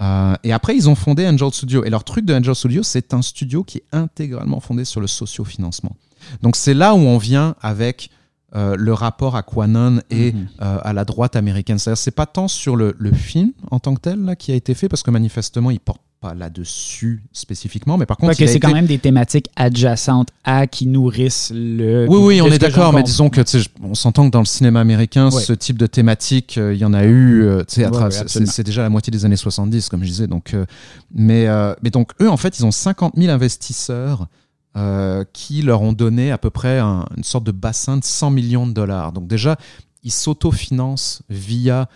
Speaker 3: Euh, et après, ils ont fondé Angel Studio. Et leur truc de Angel Studio, c'est un studio qui est intégralement fondé sur le sociofinancement. Donc c'est là où on vient avec euh, le rapport à Quanon et mhm. euh, à la droite américaine. C'est-à-dire, c'est pas tant sur le, le, film en tant que tel là, qui a été fait, parce que manifestement, il porte pas là-dessus spécifiquement, mais par contre,
Speaker 2: que c'est quand même des thématiques adjacentes à qui nourrissent le.
Speaker 3: Oui, oui, on est d'accord, mais disons que on s'entend que dans le cinéma américain, ce type de thématique, euh, il y en a eu. Euh, c'est déjà la moitié des années 70, comme je disais. Donc, mais, mais donc eux, en fait, ils ont 50 000 investisseurs. Qui leur ont donné à peu près une sorte de bassin de 100 millions de dollars. Donc déjà, ils s'autofinancent via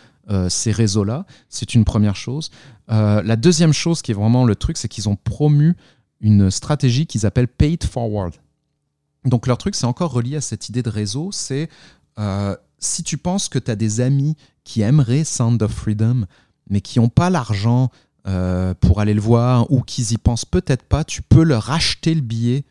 Speaker 3: ces réseaux-là. C'est une première chose. Euh, la deuxième chose qui est vraiment le truc, c'est qu'ils ont promu une stratégie qu'ils appellent Paid Forward. Donc leur truc, c'est encore relié à cette idée de réseau, c'est euh, si tu penses que tu as des amis qui aimeraient Sound of Freedom, mais qui n'ont pas l'argent euh, pour aller le voir, ou qu'ils y pensent peut-être pas, tu peux leur acheter le billet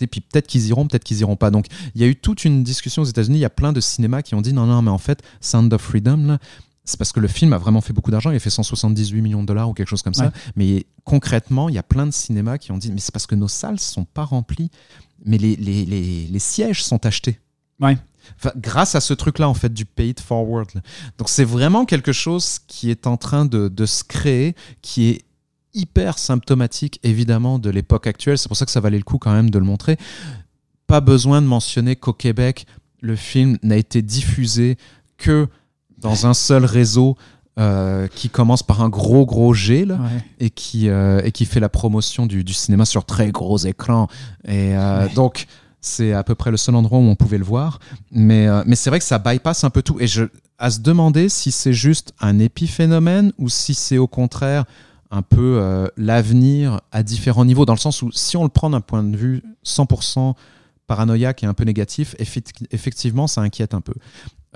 Speaker 3: et puis peut-être qu'ils iront, peut-être qu'ils iront pas. Donc il y a eu toute une discussion aux États-Unis. Il y a plein de cinémas qui ont dit non, non, mais en fait, Sound of Freedom, là, c'est parce que le film a vraiment fait beaucoup d'argent. Il a fait 178 millions de dollars ou quelque chose comme ça. Mais concrètement, il y a plein de cinémas qui ont dit mais c'est parce que nos salles sont pas remplies, mais les, les, les, les sièges sont achetés.
Speaker 2: Ouais.
Speaker 3: Grâce à ce truc-là, en fait, du paid forward. Donc, c'est vraiment quelque chose qui est en train de, de se créer, qui est hyper symptomatique, évidemment, de l'époque actuelle. C'est pour ça que ça valait le coup quand même de le montrer. Pas besoin de mentionner qu'au Québec, le film n'a été diffusé que dans un seul réseau euh, qui commence par un gros gros G là, et, qui, euh, et qui fait la promotion du, du, cinéma sur très gros écran. Et euh, donc, C'est à peu près le seul endroit où on pouvait le voir. Mais, euh, mais c'est vrai que ça bypass un peu tout. Et je, à se demander si c'est juste un épiphénomène ou si c'est au contraire un peu euh, l'avenir à différents niveaux, dans le sens où si on le prend d'un point de vue 100% paranoïaque et un peu négatif, effectivement, ça inquiète un peu.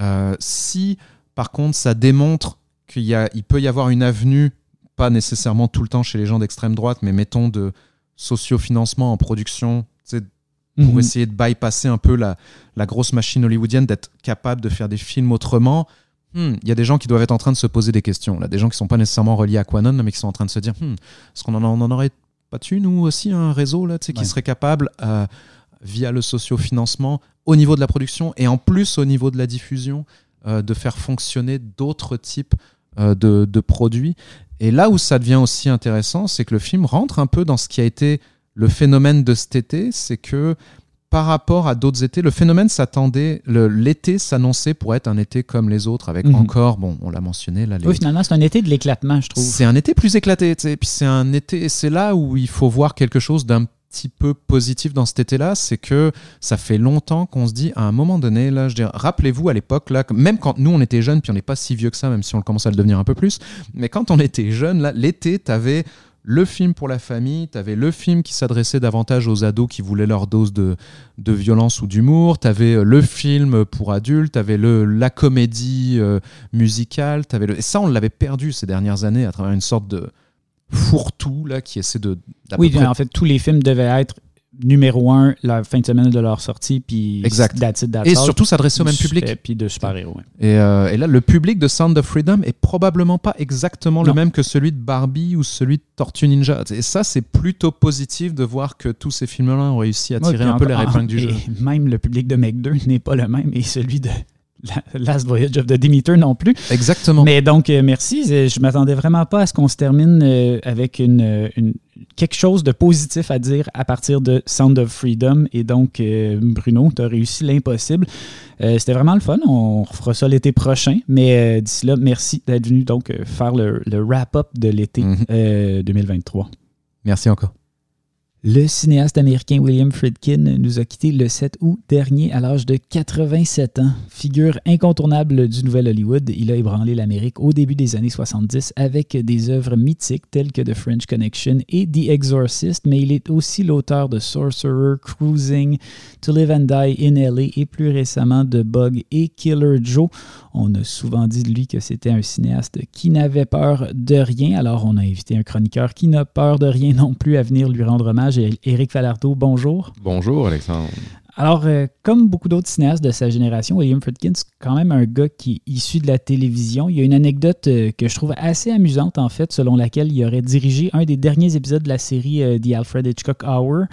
Speaker 3: Euh, si par contre ça démontre qu'il peut y avoir une avenue, pas nécessairement tout le temps chez les gens d'extrême droite, mais mettons de sociofinancement en production, pour mhm. essayer de bypasser un peu la, la grosse machine hollywoodienne, d'être capable de faire des films autrement. Hmm, il y a des gens qui doivent être en train de se poser des questions. Là, des gens qui ne sont pas nécessairement reliés à Quanon, mais qui sont en train de se dire hmm, est-ce qu'on en, en, aurait pas tu nous aussi, un réseau là, qui serait capable, euh, via le sociofinancement, au niveau de la production et en plus au niveau de la diffusion, euh, de faire fonctionner d'autres types euh, de, de, produits. Et là où ça devient aussi intéressant, c'est que le film rentre un peu dans ce qui a été le phénomène de cet été, c'est que par rapport à d'autres étés, le phénomène s'attendait, l'été s'annonçait pour être un été comme les autres, avec mhm. encore, bon, on l'a mentionné là.
Speaker 2: Oui, finalement, c'est un été de l'éclatement, je trouve.
Speaker 3: C'est un été plus éclaté, et puis c'est un été, c'est là où il faut voir quelque chose d'un petit peu positif dans cet été-là, c'est que ça fait longtemps qu'on se dit à un moment donné, là, je rappelez-vous à l'époque, là, même quand nous on était jeunes, puis on n'est pas si vieux que ça, même si on commence à le devenir un peu plus, mais quand on était jeune, là, l'été, t'avais le film pour la famille, tu avais le film qui s'adressait davantage aux ados qui voulaient leur dose de, de violence ou d'humour, tu avais euh, le film pour adultes, tu avais le, la comédie euh, musicale, avais le... et ça on l'avait perdu ces dernières années à travers une sorte de fourre-tout là, qui essaie de...
Speaker 2: Oui, en fait tous les films devaient être numéro un la fin de semaine de leur sortie, puis
Speaker 3: exact. et surtout s'adresser au même public.
Speaker 2: Et puis de super-héros.
Speaker 3: Euh, et, là, le public de Sound of Freedom est probablement pas exactement le même que celui de Barbie ou celui de Tortue Ninja. Et ça, c'est plutôt positif de voir que tous ces films-là ont réussi à tirer un peu les épingles du jeu.
Speaker 2: Même le public de Meg 2 n'est pas le même, et celui de Last Voyage of the Demeter non plus.
Speaker 3: Exactement.
Speaker 2: Mais donc, euh, merci. Je m'attendais vraiment pas à ce qu'on se termine euh, avec une, quelque chose de positif à dire à partir de Sound of Freedom. Et donc, euh, Bruno, tu as réussi l'impossible. C'était vraiment le fun. On refera ça l'été prochain. Mais d'ici là, merci d'être venu donc faire le, wrap-up de l'été 2023. Mhm.
Speaker 3: Merci encore.
Speaker 2: Le cinéaste américain William Friedkin nous a quitté le 7 août dernier à l'âge de 87 ans. Figure incontournable du nouvel Hollywood, il a ébranlé l'Amérique au début des années 70 avec des œuvres mythiques telles que The French Connection et The Exorcist, mais il est aussi l'auteur de Sorcerer, Cruising, To Live and Die in LA et plus récemment de Bug et Killer Joe. On a souvent dit de lui que c'était un cinéaste qui n'avait peur de rien, alors on a invité un chroniqueur qui n'a peur de rien non plus à venir lui rendre hommage. Éric Falardeau, bonjour.
Speaker 4: Bonjour Alexandre.
Speaker 2: Alors, euh, comme beaucoup d'autres cinéastes de sa génération, William Friedkin, c'est quand même un gars qui est issu de la télévision. Il y a une anecdote euh, que je trouve assez amusante, en fait, selon laquelle il aurait dirigé un des derniers épisodes de la série euh, The Alfred Hitchcock Hour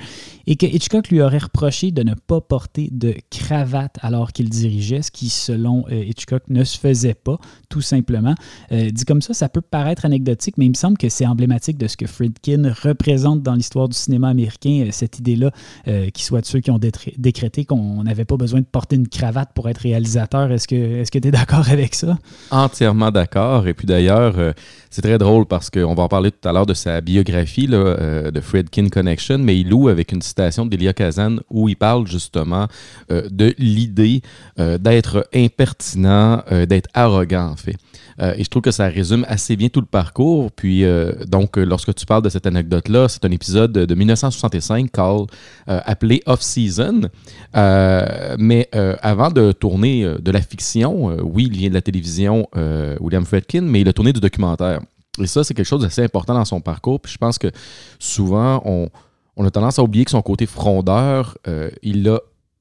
Speaker 2: et que Hitchcock lui aurait reproché de ne pas porter de cravate alors qu'il dirigeait, ce qui, selon Hitchcock, ne se faisait pas, tout simplement. dit comme ça, ça peut paraître anecdotique, mais il me semble que c'est emblématique de ce que Friedkin représente dans l'histoire du cinéma américain, cette idée-là, qu'il soit de ceux qui ont détruit décrété qu'on n'avait pas besoin de porter une cravate pour être réalisateur. Est-ce que tu es d'accord avec ça?
Speaker 4: Entièrement d'accord. Et puis d'ailleurs, euh, c'est très drôle parce qu'on va en parler tout à l'heure de sa biographie là, euh, de Fredkin Connection, mais il loue avec une citation d'Elia Kazan où il parle justement euh, de l'idée d'être impertinent, d'être arrogant en fait. Euh, et je trouve que ça résume assez bien tout le parcours. Puis, euh, donc, euh, lorsque tu parles de cette anecdote-là, c'est un épisode de 1965 call, appelé Off-Season. Mais avant de tourner de la fiction, oui, il vient de la télévision, William Fredkin, mais il a tourné du documentaire. Et ça, c'est quelque chose d'assez important dans son parcours. Puis je pense que souvent, on, on a tendance à oublier que son côté frondeur, il l'a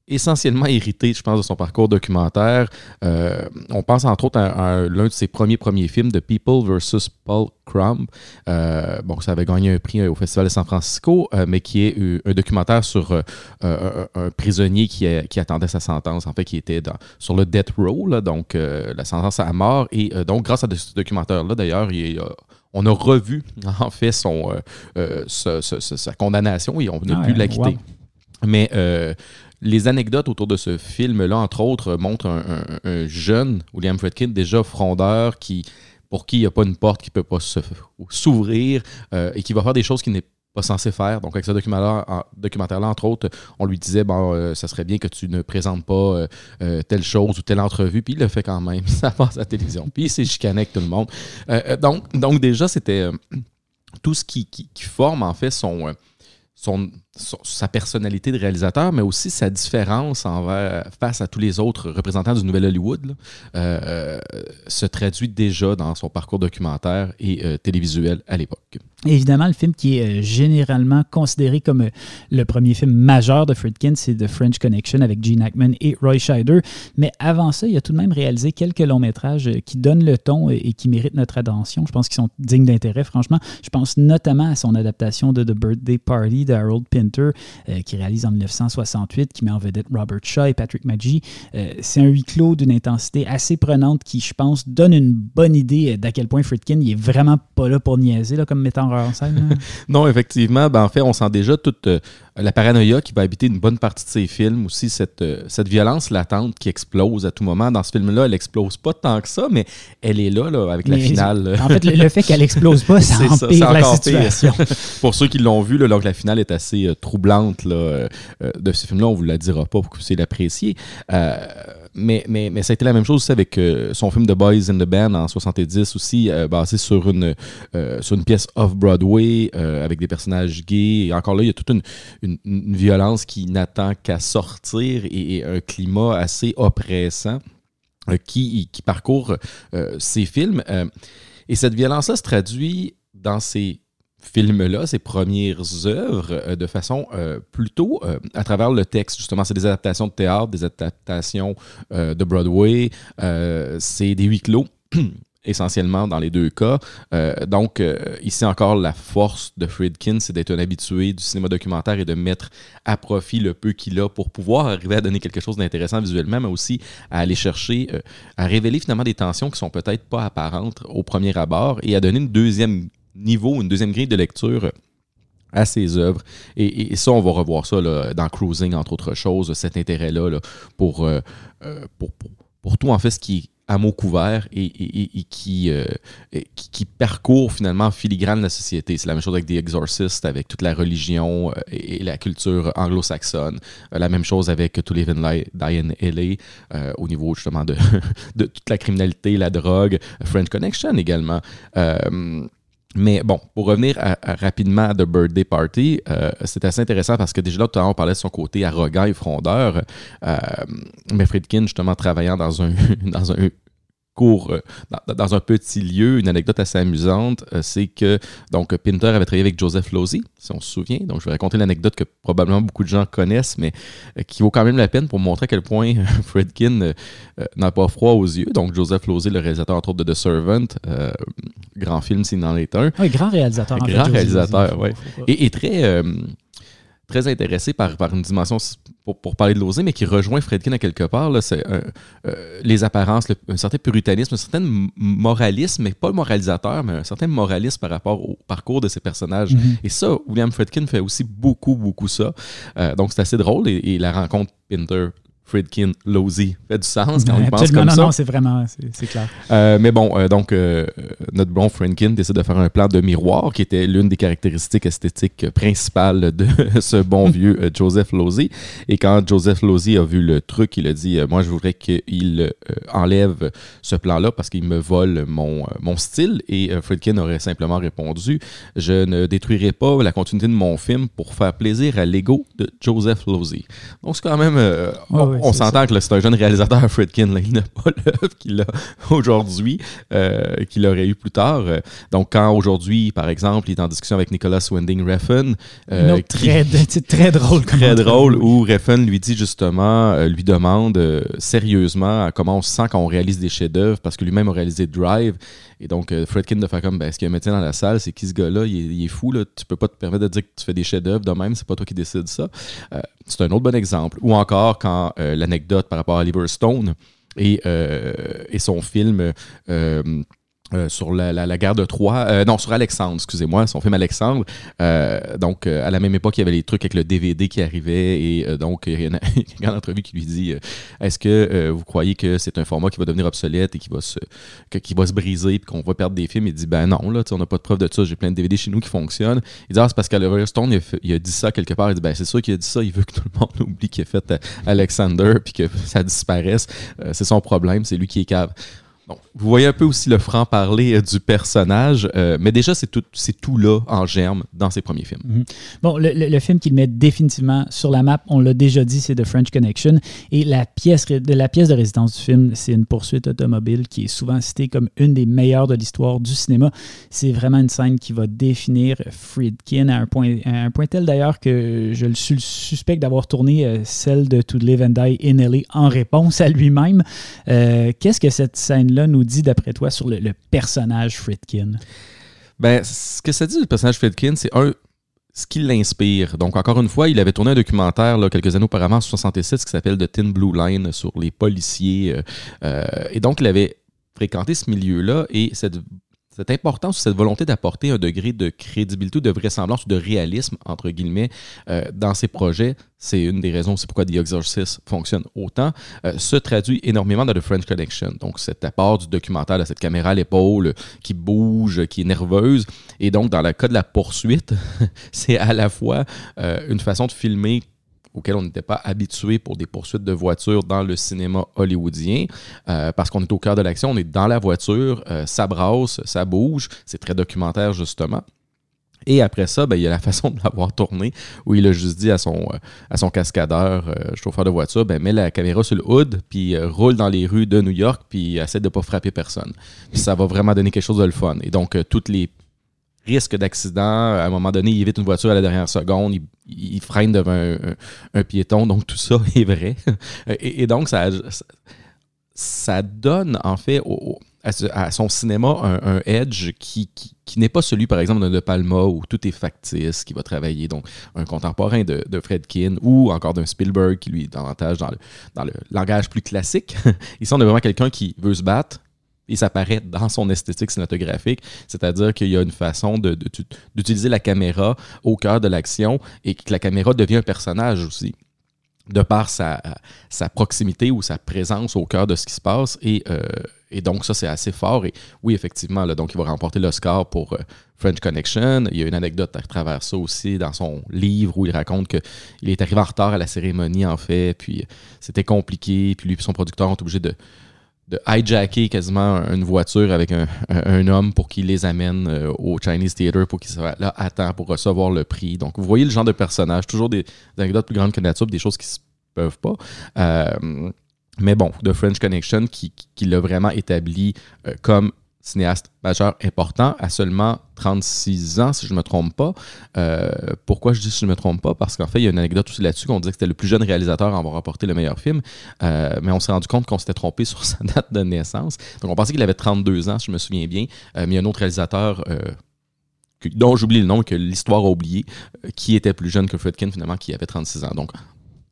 Speaker 4: essentiellement hérité, je pense, de son parcours documentaire. Euh, on pense entre autres à, l'un de ses premiers premiers films, de People versus Paul Crumb. Euh, bon, ça avait gagné un prix au Festival de San Francisco, euh, mais qui est un documentaire sur un, prisonnier qui, qui, attendait sa sentence, en fait, qui était dans, sur le death row, donc la sentence à mort. Et donc, grâce à ce documentaire-là, d'ailleurs, on a revu, en fait, son, sa condamnation et on n'a ah pu l'acquitter. Mais les anecdotes autour de ce film-là, entre autres, montrent un, jeune William Friedkin déjà frondeur qui, pour qui il n'y a pas une porte qui ne peut pas s'ouvrir euh, et qui va faire des choses qui n'est pas censé faire. Donc, avec ce documentaire-là, documentaire entre autres, on lui disait, bon, ça serait bien que tu ne présentes pas telle chose ou telle entrevue, puis il le fait quand même. Ça passe à la télévision. Puis il s'est chicané avec tout le monde. donc, donc, déjà, c'était tout ce qui, qui, forme, en fait, son, son, sa personnalité de réalisateur, mais aussi sa différence face à tous les autres représentants du Nouvel Hollywood, euh, euh, se traduit déjà dans son parcours documentaire et euh, télévisuel à l'époque.
Speaker 2: Évidemment, le film qui est généralement considéré comme le premier film majeur de Friedkin, c'est The French Connection avec Gene Hackman et Roy Scheider. Mais avant ça, il a tout de même réalisé quelques longs métrages qui donnent le ton et qui méritent notre attention. Je pense qu'ils sont dignes d'intérêt, franchement. Je pense notamment à son adaptation de The Birthday Party de Harold Euh, qui réalise en 1968, qui met en vedette Robert Shaw et Patrick Maggi. Euh, c'est un huis clos d'une intensité assez prenante qui, je pense, donne une bonne idée d'à quel point Friedkin il est vraiment pas là pour niaiser là, comme mettant en scène.
Speaker 4: non, effectivement. Ben, en fait, on sent déjà toute euh, la paranoïa qui va habiter une bonne partie de ses films. Aussi, cette, cette violence latente qui explose à tout moment. Dans ce film-là, elle explose pas tant que ça, mais elle est là, là avec la finale.
Speaker 2: En fait, le, fait qu'elle explose pas, ça empire la situation.
Speaker 4: pour ceux qui l'ont vu, là, donc la finale est assez troublante là, euh, euh, de ce film-là. On ne vous la dira pas pour que vous puissiez l'apprécier. Euh, mais, mais, mais, ça a été la même chose aussi avec son film The Boys in the Band en 70 aussi, basé sur une, sur une pièce off-Broadway avec des personnages gays. Et encore là, il y a toute une, une, violence qui n'attend qu'à sortir et, un climat assez oppressant qui, qui parcourt ces films. et cette violence-là se traduit dans ces film-là, ses premières œuvres, euh, de façon euh, plutôt euh, à travers le texte. Justement, c'est des adaptations de théâtre, des adaptations de Broadway, c'est des huis clos. essentiellement dans les deux cas. donc, ici encore, la force de Friedkin, c'est d'être un habitué du cinéma documentaire et de mettre à profit le peu qu'il a pour pouvoir arriver à donner quelque chose d'intéressant visuellement, mais aussi à aller chercher, à révéler finalement des tensions qui sont peut-être pas apparentes au premier abord et à donner une deuxième niveau, une deuxième grille de lecture à ses œuvres. Et, ça, on va revoir ça dans Cruising, entre autres choses, cet intérêt-là euh, euh, pour, pour, pour, tout, en fait, ce qui est à mot couvert et, et, qui, euh, qui, parcourt finalement filigrane la société. C'est la même chose avec The Exorcist, avec toute la religion et, la culture anglo-saxonne. la même chose avec To Live and Die in LA, au niveau justement de, de toute la criminalité, la drogue, French Connection également. Mais bon, pour revenir rapidement à The Birthday Party, euh, c'est assez intéressant parce que déjà là, tout à l'heure, on parlait de son côté arrogant et frondeur. Euh, mais Friedkin, justement, travaillant dans un, dans un cours euh, dans, un petit lieu. Une anecdote assez amusante, euh, c'est que donc Pinter avait travaillé avec Joseph Losey, si on se souvient. Donc, je vais raconter l'anecdote que probablement beaucoup de gens connaissent, mais euh, qui vaut quand même la peine pour montrer à quel point Fredkin n'a pas froid aux yeux. Donc, Joseph Losey, le réalisateur entre autres de The Servant, grand film s'il en est un.
Speaker 2: Oui, grand réalisateur. En
Speaker 4: grand réalisateur, oui. Et, et, très très intéressé par, par une dimension, pour, pour parler de l'osé, mais qui rejoint Fredkin à quelque part. C'est euh, les apparences, un certain puritanisme, un certain moralisme, mais pas le moralisateur, mais un certain moralisme par rapport au parcours de ces personnages. Mm-hmm. Et ça, William Fredkin fait aussi beaucoup, beaucoup ça. Euh, donc c'est assez drôle et, et la rencontre Pinter Fredkin, Losey. Fait du sens quand on pense comme
Speaker 2: non,
Speaker 4: ça.
Speaker 2: Non, c'est vraiment, c'est clair.
Speaker 4: Euh, mais bon, euh, donc, euh, notre bon Fredkin décide de faire un plan de miroir qui était l'une des caractéristiques esthétiques principales de ce bon vieux Joseph Losey. Et quand Joseph Losey a vu le truc, il a dit Moi, je voudrais qu'il enlève ce plan-là parce qu'il me vole mon, mon style. Et Fredkin aurait simplement répondu Je ne détruirai pas la continuité de mon film pour faire plaisir à l'ego de Joseph Losey. Donc, c'est quand même on s'entend que c'est un jeune réalisateur, Fredkin. il n'a pas l'œuvre qu'il a aujourd'hui, euh, qu'il aurait eu plus tard. Donc, quand aujourd'hui, par exemple, il est en discussion avec Nicolas Winding Refn.
Speaker 2: Euh, très, très drôle.
Speaker 4: Très drôle, où Refn lui dit justement, euh, lui demande sérieusement comment on se sent quand on réalise des chefs-d'œuvre, parce que lui-même a réalisé Drive. Et donc, Fredkin de faire comme, ben, est-ce qu'il y a un médecin dans la salle? C'est qui ce gars-là? Il, est fou, là. Tu peux pas te permettre de dire que tu fais des chefs-d'œuvre de même, c'est pas toi qui décides ça. c'est un autre bon exemple. Ou encore, quand l'anecdote par rapport à Oliver Stone et, euh, et son film. Euh, euh, sur la, la, guerre de Troie, euh, non, sur Alexandre, excusez-moi, son film Alexandre. Euh, donc, à la même époque, il y avait les trucs avec le DVD qui arrivait et donc, il y a une entrevue qui lui dit Est-ce que vous croyez que c'est un format qui va devenir obsolète et qui va se, qui va se briser et qu'on va perdre des films? Il dit Ben non, là, on n'a pas de preuve de ça, j'ai plein de DVD chez nous qui fonctionnent. Il dit Ah, c'est parce qu'Oliver Stone, il a, il a, dit ça quelque part. Il dit Ben, c'est sûr qu'il a dit ça, il veut que tout le monde oublie qu'il a fait Alexander puis que ça disparaisse. c'est son problème, c'est lui qui est cave vous voyez un peu aussi le franc-parler euh, du personnage, euh, mais déjà, c'est tout, tout là en germe dans ses premiers films.
Speaker 2: Mhm. Bon, le, film qu'il met définitivement sur la map, on l'a déjà dit, c'est The French Connection. Et la pièce de, la pièce de résidence du film, c'est une poursuite automobile qui est souvent citée comme une des meilleures de l'histoire du cinéma. C'est vraiment une scène qui va définir Friedkin à un point, un point tel d'ailleurs que je le suspecte d'avoir tourné euh, celle de To Live and Die in LA en réponse à lui-même. qu'est-ce que cette scène-là nous dit, d'après toi, sur le, personnage Friedkin?
Speaker 4: Ben, ce que ça dit, le personnage Friedkin, c'est un, ce qui l'inspire. Donc, encore une fois, il avait tourné un documentaire quelques années auparavant, en 66, qui s'appelle The Thin Blue Line sur les policiers. Euh, euh, et donc, il avait fréquenté ce milieu-là et cette cette importance, cette volonté d'apporter un degré de crédibilité, de vraisemblance, de réalisme, entre guillemets, euh, dans ses projets, c'est une des raisons, c'est pourquoi The Exorcist fonctionne autant, euh, se traduit énormément dans The French Connection. Donc, cet apport du documentaire, cette caméra à l'épaule qui bouge, qui est nerveuse. Et donc, dans le cas de la poursuite, c'est à la fois euh, une façon de filmer auquel on n'était pas habitué pour des poursuites de voitures dans le cinéma hollywoodien, euh, parce qu'on est au cœur de l'action, on est dans la voiture, euh, ça brasse, ça bouge, c'est très documentaire justement. Et après ça, ben, il y a la façon de l'avoir tourné, où il a juste dit à son, euh, à son cascadeur, chauffeur de voiture, ben, mets la caméra sur le hood, puis roule dans les rues de New York, puis essaie de ne pas frapper personne. Puis ça va vraiment donner quelque chose de le fun. Et donc, toutes les risque d'accident. À un moment donné, il évite une voiture à la dernière seconde, il, freine devant un, piéton. Donc, tout ça est vrai. Et, donc, ça, ça donne, en fait, à, son cinéma un, edge qui, n'est pas celui, par exemple, de Palma où tout est factice, qui va travailler. Donc, un contemporain de, de Fredkin ou encore d'un Spielberg qui, lui, est davantage dans le, dans le langage plus classique. Ici, on vraiment quelqu'un qui veut se battre, et ça paraît dans son esthétique cinématographique, c'est-à-dire qu'il y a une façon d'utiliser la caméra au cœur de l'action et que la caméra devient un personnage aussi de par sa, proximité ou sa présence au cœur de ce qui se passe. Et, euh, donc, ça, c'est assez fort. Et oui, effectivement, donc, il va remporter l'Oscar pour euh, French Connection. Il y a une anecdote à travers ça aussi dans son livre où il raconte qu'il est arrivé en retard à la cérémonie, en fait, puis c'était compliqué, puis lui et son producteur ont été obligés de de hijacker quasiment une voiture avec un, homme pour qu'il les amène euh, au Chinese Theater pour qu'il soit là à temps pour recevoir le prix. Donc, vous voyez le genre de personnage, toujours des, anecdotes plus grandes que nature, des choses qui se peuvent pas. Euh, mais bon, The French Connection qui, qui l'a vraiment établi euh, comme cinéaste majeur important à seulement 36 ans, si je ne me trompe pas. Euh, pourquoi je dis si je ne me trompe pas? Parce qu'en fait, il y a une anecdote aussi là-dessus qu'on disait que c'était le plus jeune réalisateur à avoir remporté le meilleur film. Euh, mais on s'est rendu compte qu'on s'était trompé sur sa date de naissance. Donc, on pensait qu'il avait 32 ans, si je me souviens bien. Euh, mais il y a un autre réalisateur dont j'oublie le nom, que l'histoire a oublié, qui était plus jeune que Fredkin, finalement, qui avait 36 ans. Donc,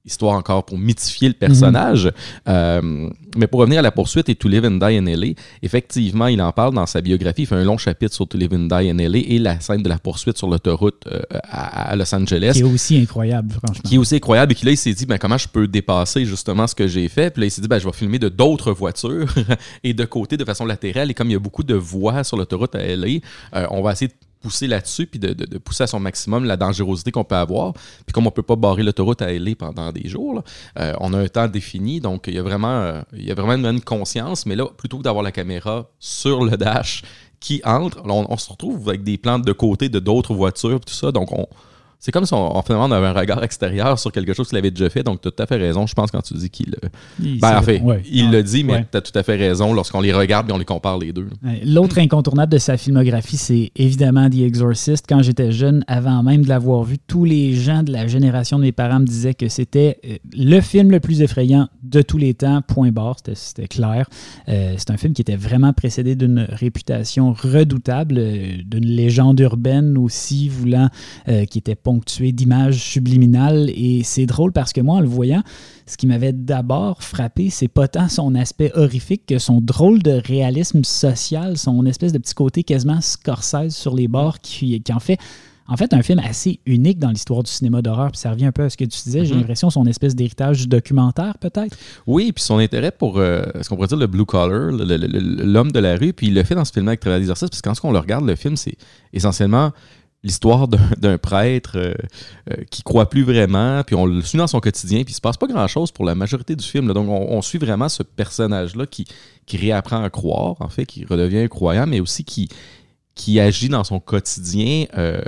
Speaker 4: histoire encore pour mythifier le personnage. Euh, mais pour revenir à la poursuite et To Live and Die in LA, effectivement, il en parle dans sa biographie. Il fait un long chapitre sur To Live and Die in LA et la scène de la poursuite sur l'autoroute euh, à, Los Angeles.
Speaker 2: Qui est aussi incroyable, franchement.
Speaker 4: Qui est aussi incroyable et qui là, il s'est dit ben, comment je peux dépasser justement ce que j'ai fait? Puis là, il s'est dit ben, je vais filmer de d'autres voitures et de côté de façon latérale. Et comme il y a beaucoup de voies sur l'autoroute à LA, euh, on va essayer de pousser là-dessus, puis de, pousser à son maximum la dangerosité qu'on peut avoir. Puis comme on peut pas barrer l'autoroute à LA pendant des jours, euh, on a un temps défini, donc il y a vraiment, euh, il y a vraiment une, conscience. Mais là, plutôt que d'avoir la caméra sur le dash qui entre, on, on, se retrouve avec des plans de côté de d'autres voitures, tout ça. Donc on, c'est comme si on, finalement on avait un regard extérieur sur quelque chose qu'il avait déjà fait. Donc, tu as tout à fait raison, je pense, quand tu dis qu'il. Ben, en fait, il le dit, mais tu as tout à fait raison lorsqu'on les regarde et on les compare les deux.
Speaker 2: L'autre incontournable de sa filmographie, c'est évidemment The Exorcist. Quand j'étais jeune, avant même de l'avoir vu, tous les gens de la génération de mes parents me disaient que c'était euh, le film le plus effrayant de tous les temps, point barre, c'était clair. Euh, c'est un film qui était vraiment précédé d'une réputation redoutable, euh, d'une légende urbaine aussi, voulant, qui était ponctuée d'images subliminales. Et c'est drôle parce que moi, en le voyant, ce qui m'avait d'abord frappé, c'est pas tant son aspect horrifique que son drôle de réalisme social, son espèce de petit côté quasiment Scorsese sur les bords qui, qui en fait en fait un film assez unique dans l'histoire du cinéma d'horreur. Puis ça revient un peu à ce que tu disais. J'ai mhm. l'impression son espèce d'héritage du documentaire, peut-être?
Speaker 4: Oui, puis son intérêt pour euh, ce qu'on pourrait dire le blue collar, l'homme de la rue. Puis il le fait dans ce film avec Travail d'exercice. Parce que quand on le regarde, le film, c'est essentiellement l'histoire d'un prêtre euh, euh, qui croit plus vraiment, puis on le suit dans son quotidien, puis il se passe pas grand-chose pour la majorité du film. Donc on, suit vraiment ce personnage-là qui, réapprend à croire, en fait, qui redevient croyant, mais aussi qui, qui agit dans son quotidien. Euh,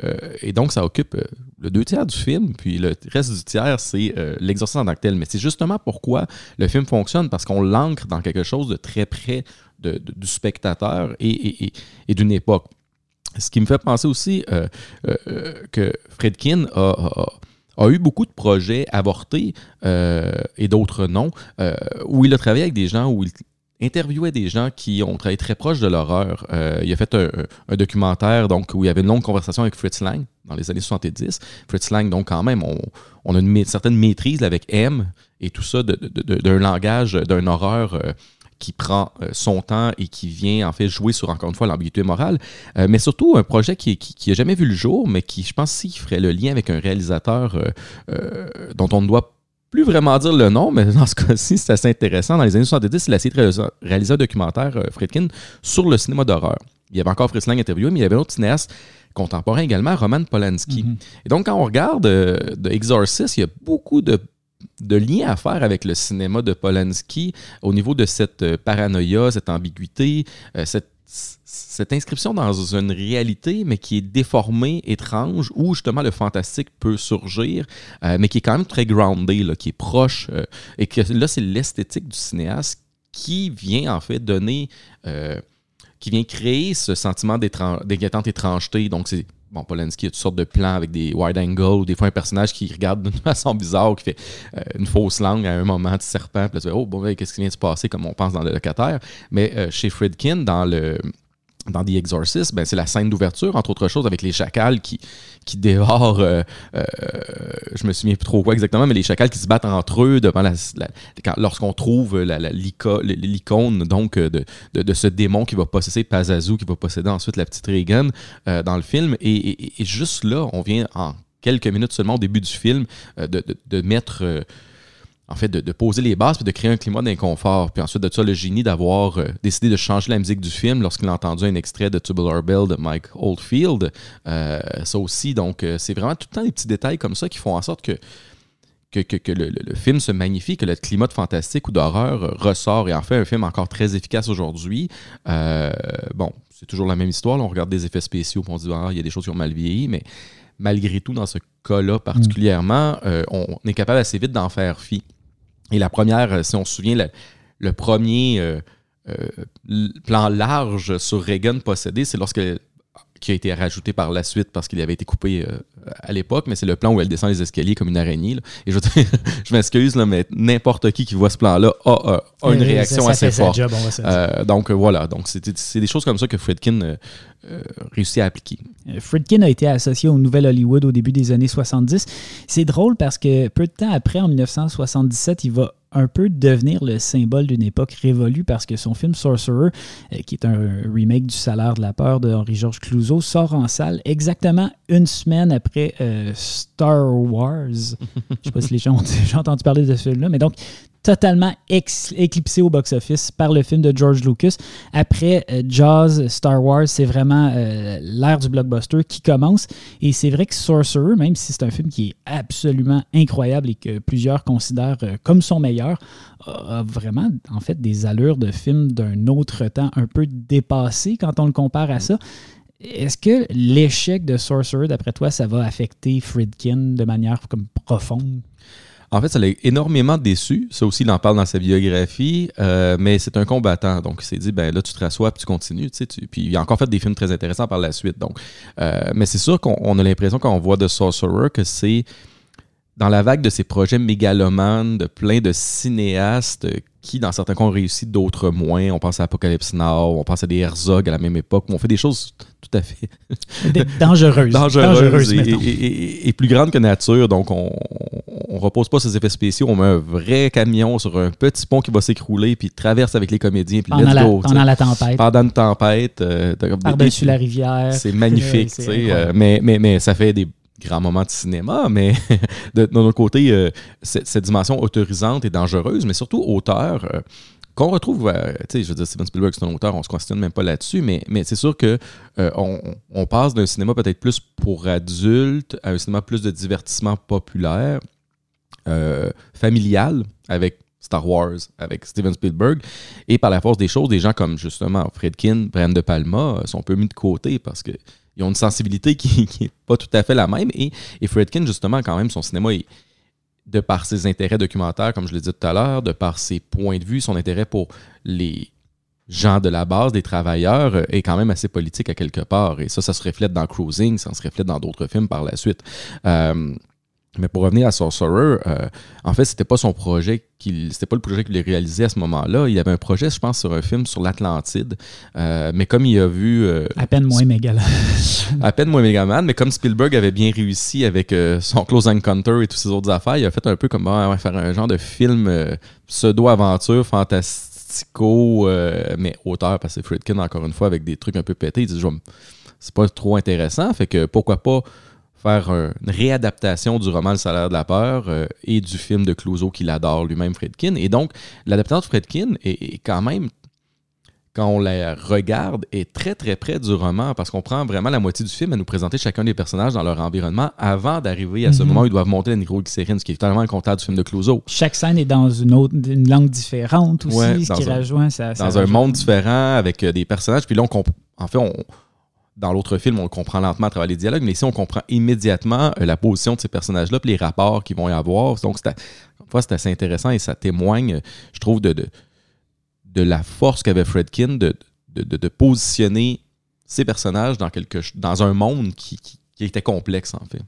Speaker 4: et donc ça occupe le deux tiers du film, puis le reste du tiers, c'est l'exorcisme en tant que tel. Mais c'est justement pourquoi le film fonctionne, parce qu'on l'ancre dans quelque chose de très près du spectateur et, et d'une époque. Ce qui me fait penser aussi euh, euh, que Fredkin a, eu beaucoup de projets avortés euh, et d'autres non, où il a travaillé avec des gens, où il interviewait des gens qui ont travaillé très proche de l'horreur. il a fait un, documentaire donc, où il y avait une longue conversation avec Fritz Lang dans les années 70. Fritz Lang, donc quand même, on, a une certaine maîtrise avec M et tout ça d'un langage, d'un horreur qui prend euh, son temps et qui vient en fait jouer sur encore une fois l'ambiguïté morale, euh, mais surtout un projet qui, qui, a jamais vu le jour, mais qui je pense si ferait le lien avec un réalisateur euh, dont on ne doit plus vraiment dire le nom, mais dans ce cas-ci, c'est assez intéressant. Dans les années 70, il a essayé de réaliser un documentaire, Friedkin, sur le cinéma d'horreur. Il y avait encore Fritz Lang interviewé, mais il y avait un autre cinéaste contemporain également, Roman Polanski. Mm-hmm. Et donc, quand on regarde The Exorcist, il y a beaucoup de de lien à faire avec le cinéma de Polanski au niveau de cette euh, paranoïa, cette ambiguïté, euh, cette, inscription dans une réalité, mais qui est déformée, étrange, où justement le fantastique peut surgir, euh, mais qui est quand même très groundé, qui est proche, et que là, c'est l'esthétique du cinéaste qui vient en fait donner qui vient créer ce sentiment d'inquiétante étrangeté. Donc, c'est bon, Polanski a toutes sortes de plans avec des wide angles ou des fois un personnage qui regarde d'une façon bizarre, qui fait euh, une fausse langue à un moment de serpent, puis là, tu oh, bon, qu'est-ce qui vient de se passer, comme on pense dans le locataire. Mais euh, chez Fredkin, dans le dans The Exorcist, ben, c'est la scène d'ouverture, entre autres choses, avec les chacals qui, qui dévorent, euh, euh, je me souviens plus trop quoi exactement, mais les chacals qui se battent entre eux devant la, lorsqu'on trouve l'icône donc de, de, ce démon qui va posséder Pazazu, qui va posséder ensuite la petite Reagan euh, dans le film. Et, juste là, on vient en quelques minutes seulement au début du film de, de, mettre en fait, de, poser les bases puis de créer un climat d'inconfort. Puis ensuite de ça, le génie d'avoir euh, décidé de changer la musique du film lorsqu'il a entendu un extrait de Tubular Bill de Mike Oldfield. Euh, ça aussi, donc, euh, c'est vraiment tout le temps des petits détails comme ça qui font en sorte que, le, film se magnifie, que le climat de fantastique ou d'horreur ressort et en fait un film encore très efficace aujourd'hui. bon, c'est toujours la même histoire. on regarde des effets spéciaux on dit, ah, il y a des choses qui ont mal vieilli, mais malgré tout, dans ce cas-là particulièrement, on est capable assez vite d'en faire fi. Et la première, euh, si on se souvient, le, premier euh, euh, plan large sur Reagan possédé, c'est lorsque qui a été rajouté par la suite parce qu'il avait été coupé à l'époque, mais c'est le plan où elle descend les escaliers comme une araignée. Et je, je m'excuse, mais n'importe qui qui voit ce plan-là a, une réaction assez forte. donc voilà, donc c'est des choses comme ça que Fredkin réussit à appliquer.
Speaker 2: Fredkin a été associé au Nouvel Hollywood au début des années 70. C'est drôle parce que peu de temps après, en 1977, il va un peu devenir le symbole d'une époque révolue parce que son film Sorcerer, euh, qui est un remake du Salaire de la peur de Henri-Georges Clouzot, sort en salle exactement une semaine après euh, Star Wars. Je ne sais pas si les gens ont déjà entendu parler de ce film-là, mais donc totalement éclipsé au box-office par le film de George Lucas. Après euh, Jaws, Star Wars, c'est vraiment euh, l'ère du blockbuster qui commence. Et c'est vrai que Sorcerer, même si c'est un film qui est absolument incroyable et que plusieurs considèrent euh, comme son meilleur, a vraiment en fait des allures de film d'un autre temps un peu dépassé quand on le compare à ça. Est-ce que l'échec de Sorcerer, d'après toi, ça va affecter Friedkin de manière comme profonde?
Speaker 4: En fait, ça l'a énormément déçu. Ça aussi, il en parle dans sa biographie. Euh, mais c'est un combattant. Donc, il s'est dit, ben là, tu te rassois puis tu continues. Tu sais, Puis il a encore fait des films très intéressants par la suite. Donc, euh, mais c'est sûr qu'on a l'impression, quand on voit The Sorcerer, que c'est dans la vague de ces projets mégalomanes, de plein de cinéastes qui, dans certains cas, ont réussi, d'autres moins. On pense à Apocalypse Now, on pense à des Herzog à la même époque, où on fait des choses tout à fait
Speaker 2: dangereuses,
Speaker 4: dangereuses, et, plus grandes que nature. Donc, on ne repose pas ces effets spéciaux. On met un vrai camion sur un petit pont qui va s'écrouler, puis traverse avec les comédiens, puis
Speaker 2: pendant, la, pendant la tempête.
Speaker 4: Pendant une tempête. Euh,
Speaker 2: Par-dessus la rivière.
Speaker 4: C'est magnifique, euh, mais, mais, mais ça fait des grand moment de cinéma, mais de, notre côté, euh, cette, dimension autorisante et dangereuse, mais surtout auteur, euh, qu'on retrouve, euh, tu sais, je veux dire, Steven Spielberg, c'est un auteur, on se questionne même pas là-dessus, mais, mais c'est sûr que on, on, passe d'un cinéma peut-être plus pour adultes à un cinéma plus de divertissement populaire, familial, avec Star Wars avec Steven Spielberg. Et par la force des choses, des gens comme justement Fredkin, Brian De Palma sont un peu mis de côté parce que ils ont une sensibilité qui n'est pas tout à fait la même. Et, et, Fredkin, justement, quand même, son cinéma est, de par ses intérêts documentaires, comme je l'ai dit tout à l'heure, de par ses points de vue, son intérêt pour les gens de la base, des travailleurs, euh, est quand même assez politique à quelque part. Et ça, ça se reflète dans Cruising, ça se reflète dans d'autres films par la suite. Euh, mais pour revenir à Sorcerer, euh, en fait, c'était pas son projet qu'il, c'était pas le projet qu'il a réalisé à ce moment-là. Il avait un projet, je pense, sur un film sur l'Atlantide. Euh, mais comme il a vu. Euh,
Speaker 2: à peine moins Megaman.
Speaker 4: à peine moins Megaman, mais comme Spielberg avait bien réussi avec son Close Encounter et toutes ses autres affaires, il a fait un peu comme va faire un genre de film pseudo-aventure, fantastico, mais auteur, parce que Friedkin, encore une fois, avec des trucs un peu pétés, il dit c'est pas trop intéressant, fait que pourquoi pas faire une réadaptation du roman Le salaire de la peur euh, et du film de Clouseau qu'il adore lui-même, Fredkin. Et donc, l'adaptation de Fredkin est, quand même, quand on la regarde, est très très près du roman parce qu'on prend vraiment la moitié du film à nous présenter chacun des personnages dans leur environnement avant d'arriver à ce mhm. moment où ils doivent monter la nitroglycérine, ce qui est totalement le contraire du film de Clouseau.
Speaker 2: Chaque scène est dans une autre une langue différente aussi, ce qui rejoint ça.
Speaker 4: Dans un monde différent avec euh, des personnages. Puis là, on en fait, on dans l'autre film, on le comprend lentement à travers les dialogues, mais ici, on comprend immédiatement euh, la position de ces personnages-là, les rapports qu'ils vont y avoir. Donc, c'est assez intéressant et ça témoigne, je trouve, de, la force qu'avait Fredkin de, de, positionner ces personnages dans un monde qui était complexe, en fait.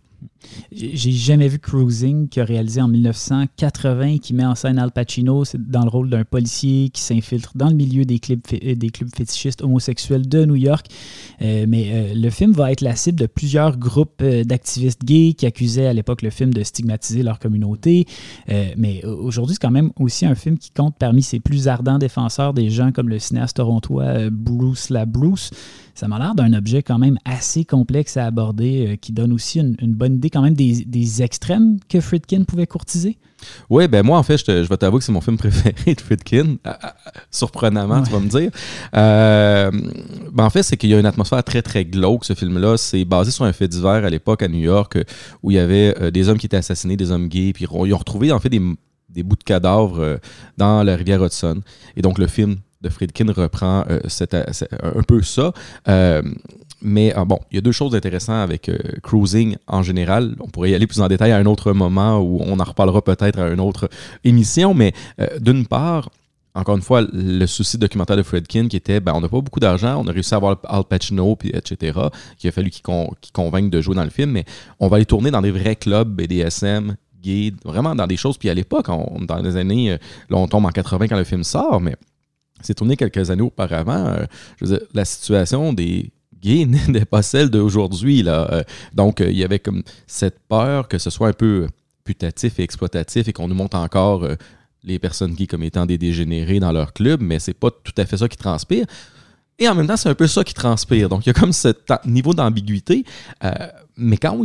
Speaker 2: J'ai jamais vu Cruising, qui a réalisé en 1980, qui met en scène Al Pacino dans le rôle d'un policier qui s'infiltre dans le milieu des clubs, euh, des clubs fétichistes homosexuels de New York. Euh, mais euh, le film va être la cible de plusieurs groupes d'activistes gays qui accusaient à l'époque le film de stigmatiser leur communauté. mais aujourd'hui, c'est quand même aussi un film qui compte parmi ses plus ardents défenseurs des gens comme le cinéaste torontois Bruce LaBruce ça m'a l'air d'un objet quand même assez complexe à aborder, qui donne aussi une, bonne idée quand même des, extrêmes que Friedkin pouvait courtiser?
Speaker 4: Oui, ben moi, en fait, je, vais t'avouer que c'est mon film préféré de Friedkin. Ah, ah, surprenamment, tu vas me dire. Euh, ben en fait, c'est qu'il y a une atmosphère très, très glauque, ce film-là. C'est basé sur un fait divers à l'époque à New York où il y avait euh, des hommes qui étaient assassinés, des hommes gays, puis ils ont retrouvé, en fait, des, bouts de cadavres dans la rivière Hudson. Et donc, le film de Friedkin reprend euh, un peu ça. Euh, mais ah, bon, il y a deux choses intéressantes avec euh, Cruising en général. On pourrait y aller plus en détail à un autre moment où on en reparlera peut-être à une autre émission. Mais d'une part, encore une fois, le souci documentaire de Fredkin qui était ben, on n'a pas beaucoup d'argent, on a réussi à avoir Al Pacino, puis etc., qu'il a fallu qu'il convainque de jouer dans le film, mais on va aller tourner dans des vrais clubs BDSM, gays, vraiment dans des choses. Puis à l'époque, dans les années, là on tombe en 80 quand le film sort, mais c'est tourné quelques années auparavant. Euh, je veux dire, la situation des gays n'est pas celle d'aujourd'hui. Euh, donc, euh, il y avait comme cette peur que ce soit un peu putatif et exploitatif et qu'on nous montre encore les personnes gays comme étant des dégénérés dans leur club, mais c'est pas tout à fait ça qui transpire. Et en même temps, c'est un peu ça qui transpire. Donc, il y a comme ce niveau d'ambiguïté. mais quand,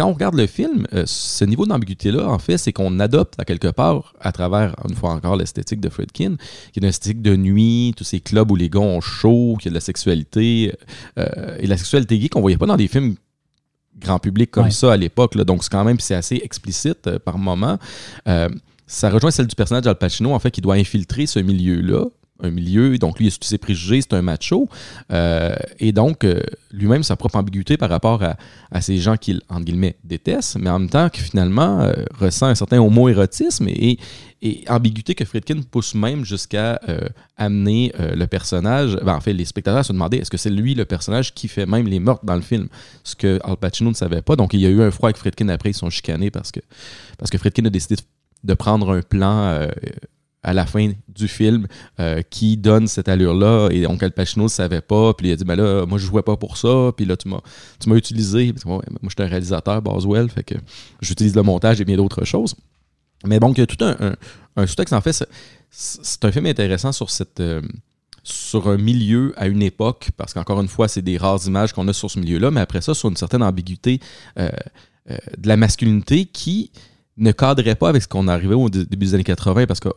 Speaker 4: quand on regarde le film, euh, ce niveau d'ambiguïté-là, en fait, c'est qu'on adopte à quelque part, à travers, une fois encore, l'esthétique de Fredkin, qui est une esthétique de nuit, tous ces clubs où les gars ont chaud, qui a de la sexualité, euh, et la sexualité gay qu'on voyait pas dans des films grand public comme ça à l'époque. Donc, c'est quand même c'est assez explicite euh, par moment. ça rejoint celle du personnage d'Al Pacino, en fait, qui doit infiltrer ce milieu-là un milieu, donc lui, il a tous ses préjugés, c'est un macho, euh, et donc euh, lui-même sa propre ambiguïté par rapport à, à ces gens qu'il, entre guillemets, déteste, mais en même temps que finalement euh, ressent un certain homo-érotisme et, ambiguïté que Friedkin pousse même jusqu'à amener le personnage, ben, en fait, les spectateurs se demander est-ce que c'est lui le personnage qui fait même les meurtres dans le film, ce que Al Pacino ne savait pas. Donc il y a eu un froid avec Friedkin après, ils sont chicanés parce que, parce que Friedkin a décidé de prendre un plan à la fin du film euh, qui donne cette allure-là. Et donc Al Pacino ne savait pas puis il a dit ben là moi je jouais pas pour ça puis là tu m'as utilisé. Parce que, ouais, moi je suis un réalisateur Boswell fait que j'utilise le montage et bien d'autres choses. Mais bon il y a tout un, sous-texte. En fait c'est, un film intéressant sur cette euh, sur un milieu à une époque parce qu'encore une fois c'est des rares images qu'on a sur ce milieu-là mais après ça sur une certaine ambiguïté euh, de la masculinité qui ne cadrait pas avec ce qu'on arrivait au début des années 80 parce que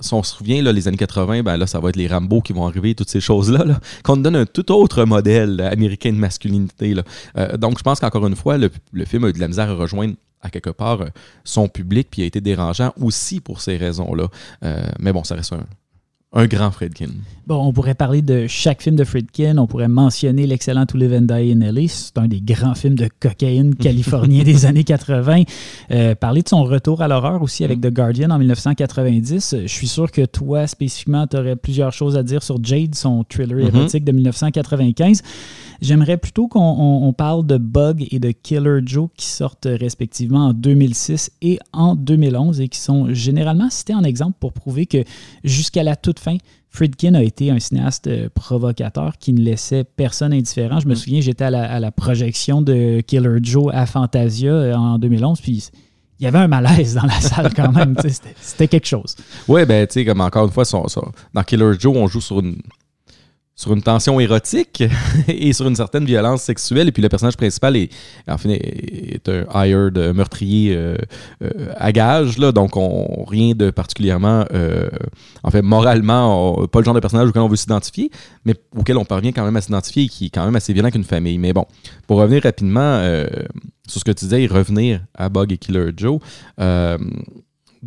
Speaker 4: si on se souvient, les années 80, ben là, ça va être les Rambo qui vont arriver, toutes ces choses-là, là, qu'on donne un tout autre modèle américain de masculinité. Euh, donc, je pense qu'encore une fois, le, film de la misère à rejoindre à quelque part son public, puis a été dérangeant aussi pour ces raisons-là. Euh, mais bon, ça reste un, un grand Friedkin.
Speaker 2: Bon, on pourrait parler de chaque film de Friedkin. On pourrait mentionner l'excellent To Live and Die in LA. C'est un des grands films de cocaïne californien des années 80. Euh, parler de son retour à l'horreur aussi avec The Guardian en 1990. Je suis sûr que toi, spécifiquement, tu aurais plusieurs choses à dire sur Jade, son thriller érotique mm -hmm. de 1995. J'aimerais plutôt qu'on on, on parle de Bug et de Killer Joe qui sortent respectivement en 2006 et en 2011 et qui sont généralement cités en exemple pour prouver que jusqu'à la toute fin, Friedkin a été un cinéaste provocateur qui ne laissait personne indifférent. Je me souviens, j'étais à, à la, projection de Killer Joe à Fantasia en 2011, puis il y avait un malaise dans la salle quand même. C'était quelque chose.
Speaker 4: Oui, ben, tu sais, comme encore une fois, son, son, dans Killer Joe, on joue sur une, sur une tension érotique et sur une certaine violence sexuelle. Et puis le personnage principal est, est un hired meurtrier euh, euh, à gage, là, donc on, rien de particulièrement, euh, en fait, moralement, pas le genre de personnage auquel on veut s'identifier, mais auquel on parvient quand même à s'identifier et qui est quand même assez violent qu'une famille. Mais bon, pour revenir rapidement sur ce que tu disais et revenir à Bug et Killer Joe,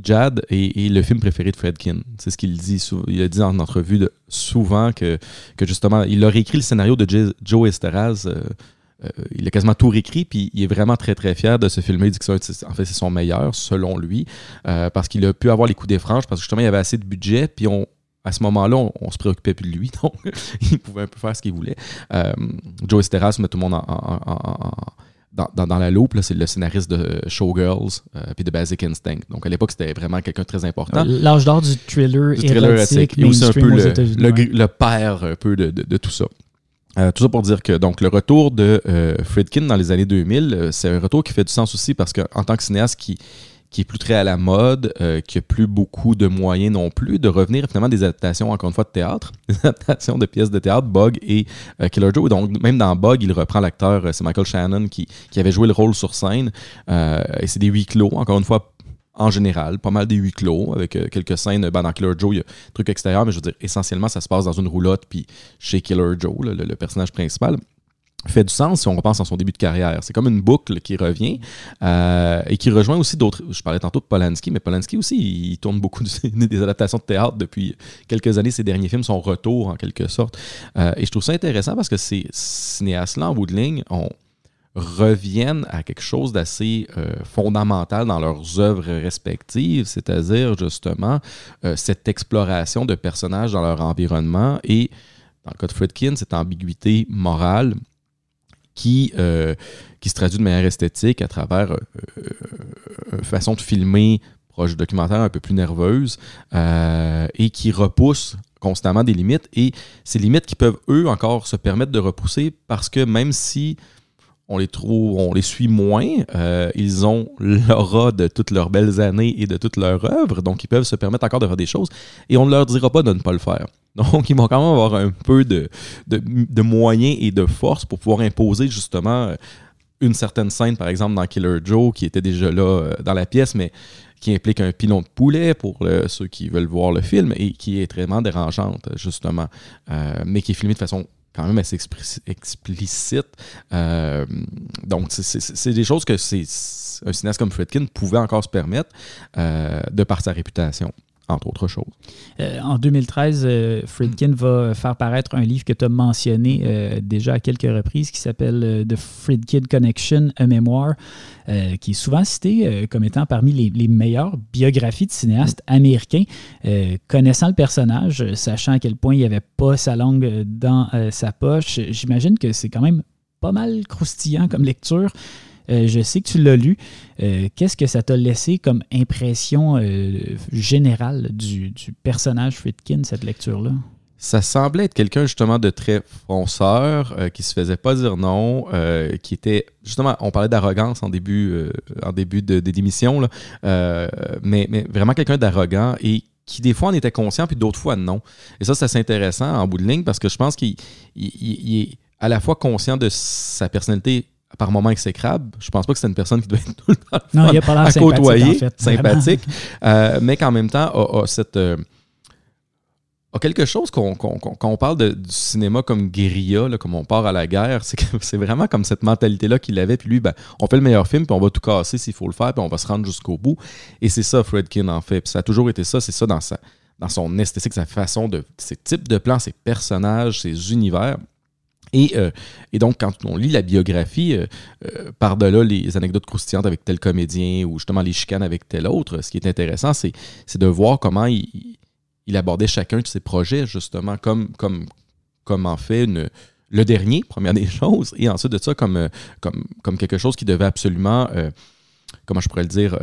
Speaker 4: Jad est, le film préféré de Fredkin. C'est ce qu'il dit. Il a dit en entrevue souvent que, justement, il a réécrit le scénario de Joe Esteraz. Euh, euh, il a quasiment tout réécrit, puis il est vraiment très très fier de ce film. Il dit que c'est, son meilleur, selon lui, euh, parce qu'il a pu avoir les coups des franges, parce que justement il avait assez de budget, puis à ce moment-là, on, on, se préoccupait plus de lui, donc il pouvait un peu faire ce qu'il voulait. Joe Esteraz met tout le monde en dans, dans, dans, la loupe, c'est le scénariste de Showgirls euh, puis de Basic Instinct. Donc à l'époque, c'était vraiment quelqu'un de très important.
Speaker 2: L'âge d'or du thriller,
Speaker 4: du thriller érotique. Et aussi un peu le, le, le, père un peu de, de, de tout ça. Euh, tout ça pour dire que donc le retour de euh, Friedkin dans les années 2000, c'est un retour qui fait du sens aussi parce qu'en tant que cinéaste qui qui est plus très à la mode, euh, qui a plus beaucoup de moyens non plus, de revenir finalement des adaptations, encore une fois, de théâtre, des adaptations de pièces de théâtre, Bug et euh, Killer Joe. Donc, même dans Bug, il reprend l'acteur, euh, c'est Michael Shannon, qui, avait joué le rôle sur scène. Et c'est des huis clos, encore une fois, en général, pas mal des huis clos, avec quelques scènes. Ben, dans Killer Joe, il y a des trucs extérieurs, mais je veux dire, essentiellement, ça se passe dans une roulotte, puis chez Killer Joe, le personnage principal fait du sens si on repense à son début de carrière. C'est comme une boucle qui revient euh, et qui rejoint aussi d'autres. Je parlais tantôt de Polanski, mais Polanski aussi, il tourne beaucoup des adaptations de théâtre depuis quelques années. Ses derniers films, son retour en quelque sorte. Euh, et je trouve ça intéressant parce que ces cinéastes-là, en bout de ligne, reviennent à quelque chose d'assez euh, fondamental dans leurs œuvres respectives, c'est-à-dire justement cette exploration de personnages dans leur environnement et, dans le cas de Friedkin, cette ambiguïté morale qui, euh, qui se traduit de manière esthétique à travers euh, une façon de filmer proche documentaire un peu plus nerveuse euh, et qui repousse constamment des limites. Et ces limites qui peuvent eux encore se permettre de repousser parce que même si on les trouve, on les suit moins. Euh, ils ont l'aura de toutes leurs belles années et de toute leur œuvre, donc ils peuvent se permettre encore de faire des choses et on ne leur dira pas de ne pas le faire. Donc, ils vont quand même avoir un peu de, moyens et de force pour pouvoir imposer justement une certaine scène, par exemple dans Killer Joe, qui était déjà là euh, dans la pièce, mais qui implique un pilon de poulet pour ceux qui veulent voir le film et qui est très dérangeante, justement, euh, mais qui est filmée de façon quand même assez explicite. Euh, donc, c'est des choses que un cinéaste comme Friedkin pouvait encore se permettre euh, de par sa réputation. Entre autres choses.
Speaker 2: Euh, en 2013, euh, Friedkin va faire paraître un livre que tu as mentionné euh, déjà à quelques reprises qui s'appelle The Friedkin Connection, a mémoire, qui est souvent cité comme étant parmi les, les, meilleures biographies de cinéastes américains. connaissant le personnage, sachant à quel point il n'y avait pas sa langue dans sa poche, j'imagine que c'est quand même pas mal croustillant comme lecture. Euh, je sais que tu l'as lu. Euh, qu'est-ce que ça t'a laissé comme impression euh, générale du, personnage Friedkin, cette lecture-là?
Speaker 4: Ça semblait être quelqu'un justement de très fonceur, qui se faisait pas dire non, qui était justement, on parlait d'arrogance en début, en début de, démission, mais, mais, vraiment quelqu'un d'arrogant et qui des fois en était conscient puis d'autres fois non. Et ça, c'est assez intéressant en bout de ligne parce que je pense qu'il est à la fois conscient de sa personnalité par moments exécrable. Je pense pas que c'est une personne qui doit être tout le temps
Speaker 2: non, il a pas
Speaker 4: à côtoyer,
Speaker 2: sympathique,
Speaker 4: sympathique euh, mais qu'en même temps a, cette euh, a quelque chose qu'on, quand on parle de, du cinéma comme guérilla, là, comme on part à la guerre, c'est, c'est vraiment comme cette mentalité-là qu'il avait. Puis lui, ben, on fait le meilleur film, puis on va tout casser s'il faut le faire, puis on va se rendre jusqu'au bout. Et c'est ça, Fredkin en fait. Puis ça a toujours été ça. C'est ça dans, sa, dans son esthétique, sa façon de. ses types de plans, ses personnages, ses univers. Euh, et, donc, quand on lit la biographie, euh, euh, par-delà les anecdotes croustillantes avec tel comédien ou justement les chicanes avec tel autre, ce qui est intéressant, c'est, de voir comment il, abordait chacun de ses projets, justement, comme, en fait le dernier, première des choses, et ensuite de ça, comme, quelque chose qui devait absolument comment je pourrais le dire,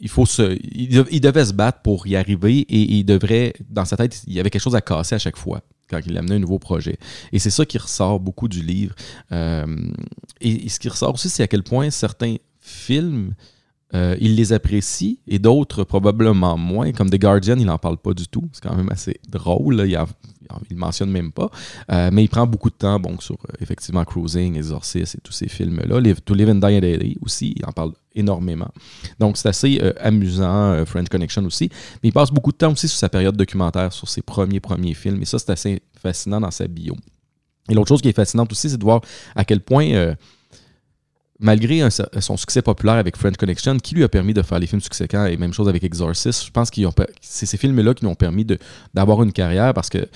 Speaker 4: il, faut il, devait se battre pour y arriver et il devrait, dans sa tête, il y avait quelque chose à casser à chaque fois quand il amenait un nouveau projet. Et c'est ça qui ressort beaucoup du livre. Euh, et, ce qui ressort aussi, c'est à quel point certains films, euh, il les apprécie et d'autres probablement moins. Comme The Guardian, il n'en parle pas du tout. C'est quand même assez drôle. Il, ne mentionne même pas. Euh, mais il prend beaucoup de temps sur effectivement Cruising, Exorcist et tous ces films-là. To Live and Die Daily aussi, il en parle énormément. Donc, c'est assez euh, amusant, euh, French Connection aussi. Mais il passe beaucoup de temps aussi sur sa période documentaire, sur ses premiers, premiers films. Et ça, c'est assez fascinant dans sa bio. Et l'autre chose qui est fascinante aussi, c'est de voir à quel point, euh, malgré son succès populaire avec French Connection, qui lui a permis de faire les films successants, et même chose avec Exorcist, je pense que c'est ces films-là qui lui ont permis d'avoir une carrière parce que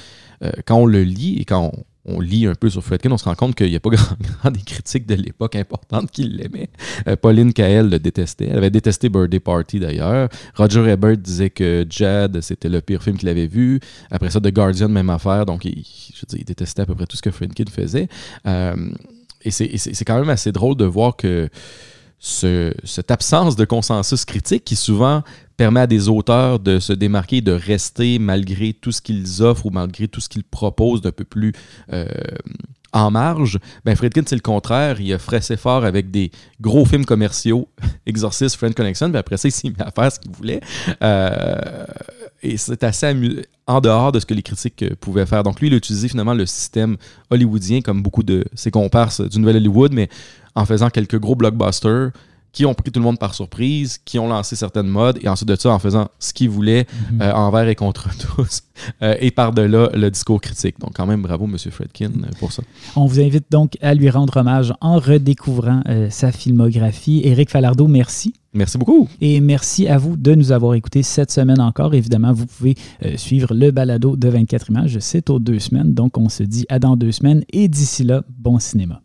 Speaker 4: quand on le lit et quand on, lit un peu sur Fredkin, on se rend compte qu'il n'y a pas grand, des critiques de l'époque importantes qui l'aimaient. Euh, Pauline Kael le détestait. Elle avait détesté Birthday Party d'ailleurs. Roger Ebert disait que Jad, c'était le pire film qu'il avait vu. Après ça, The Guardian, même affaire. Donc, il, je détestait à peu près tout ce que Fredkin faisait. Euh, et c'est quand même assez drôle de voir que cette absence de consensus critique qui souvent permet à des auteurs de se démarquer, de rester malgré tout ce qu'ils offrent ou malgré tout ce qu'ils proposent d'un peu plus euh, en marge. Ben Friedkin, c'est le contraire. Il a fraissé fort avec des gros films commerciaux, Exorcist, Friend Connection, puis après ça, il s'est mis à faire ce qu'il voulait. Euh, et c'est assez en dehors de ce que les critiques euh, pouvaient faire. Donc lui, il a utilisé finalement le système hollywoodien, comme beaucoup de ses comparses du Nouvel Hollywood, mais en faisant quelques gros blockbusters qui ont pris tout le monde par surprise, qui ont lancé certaines modes, et ensuite de ça, en faisant ce qu'ils voulaient mhm. euh, envers et contre tous, euh, et par-delà le discours critique. Donc, quand même, bravo, M. Fredkin, euh, pour ça.
Speaker 2: On vous invite donc à lui rendre hommage en redécouvrant sa filmographie. Éric Falardeau, merci.
Speaker 4: Merci beaucoup.
Speaker 2: Et merci à vous de nous avoir écoutés cette semaine encore. Évidemment, vous pouvez suivre le balado de 24 images. C'est aux deux semaines. Donc, on se dit à dans deux semaines. Et d'ici là, bon cinéma.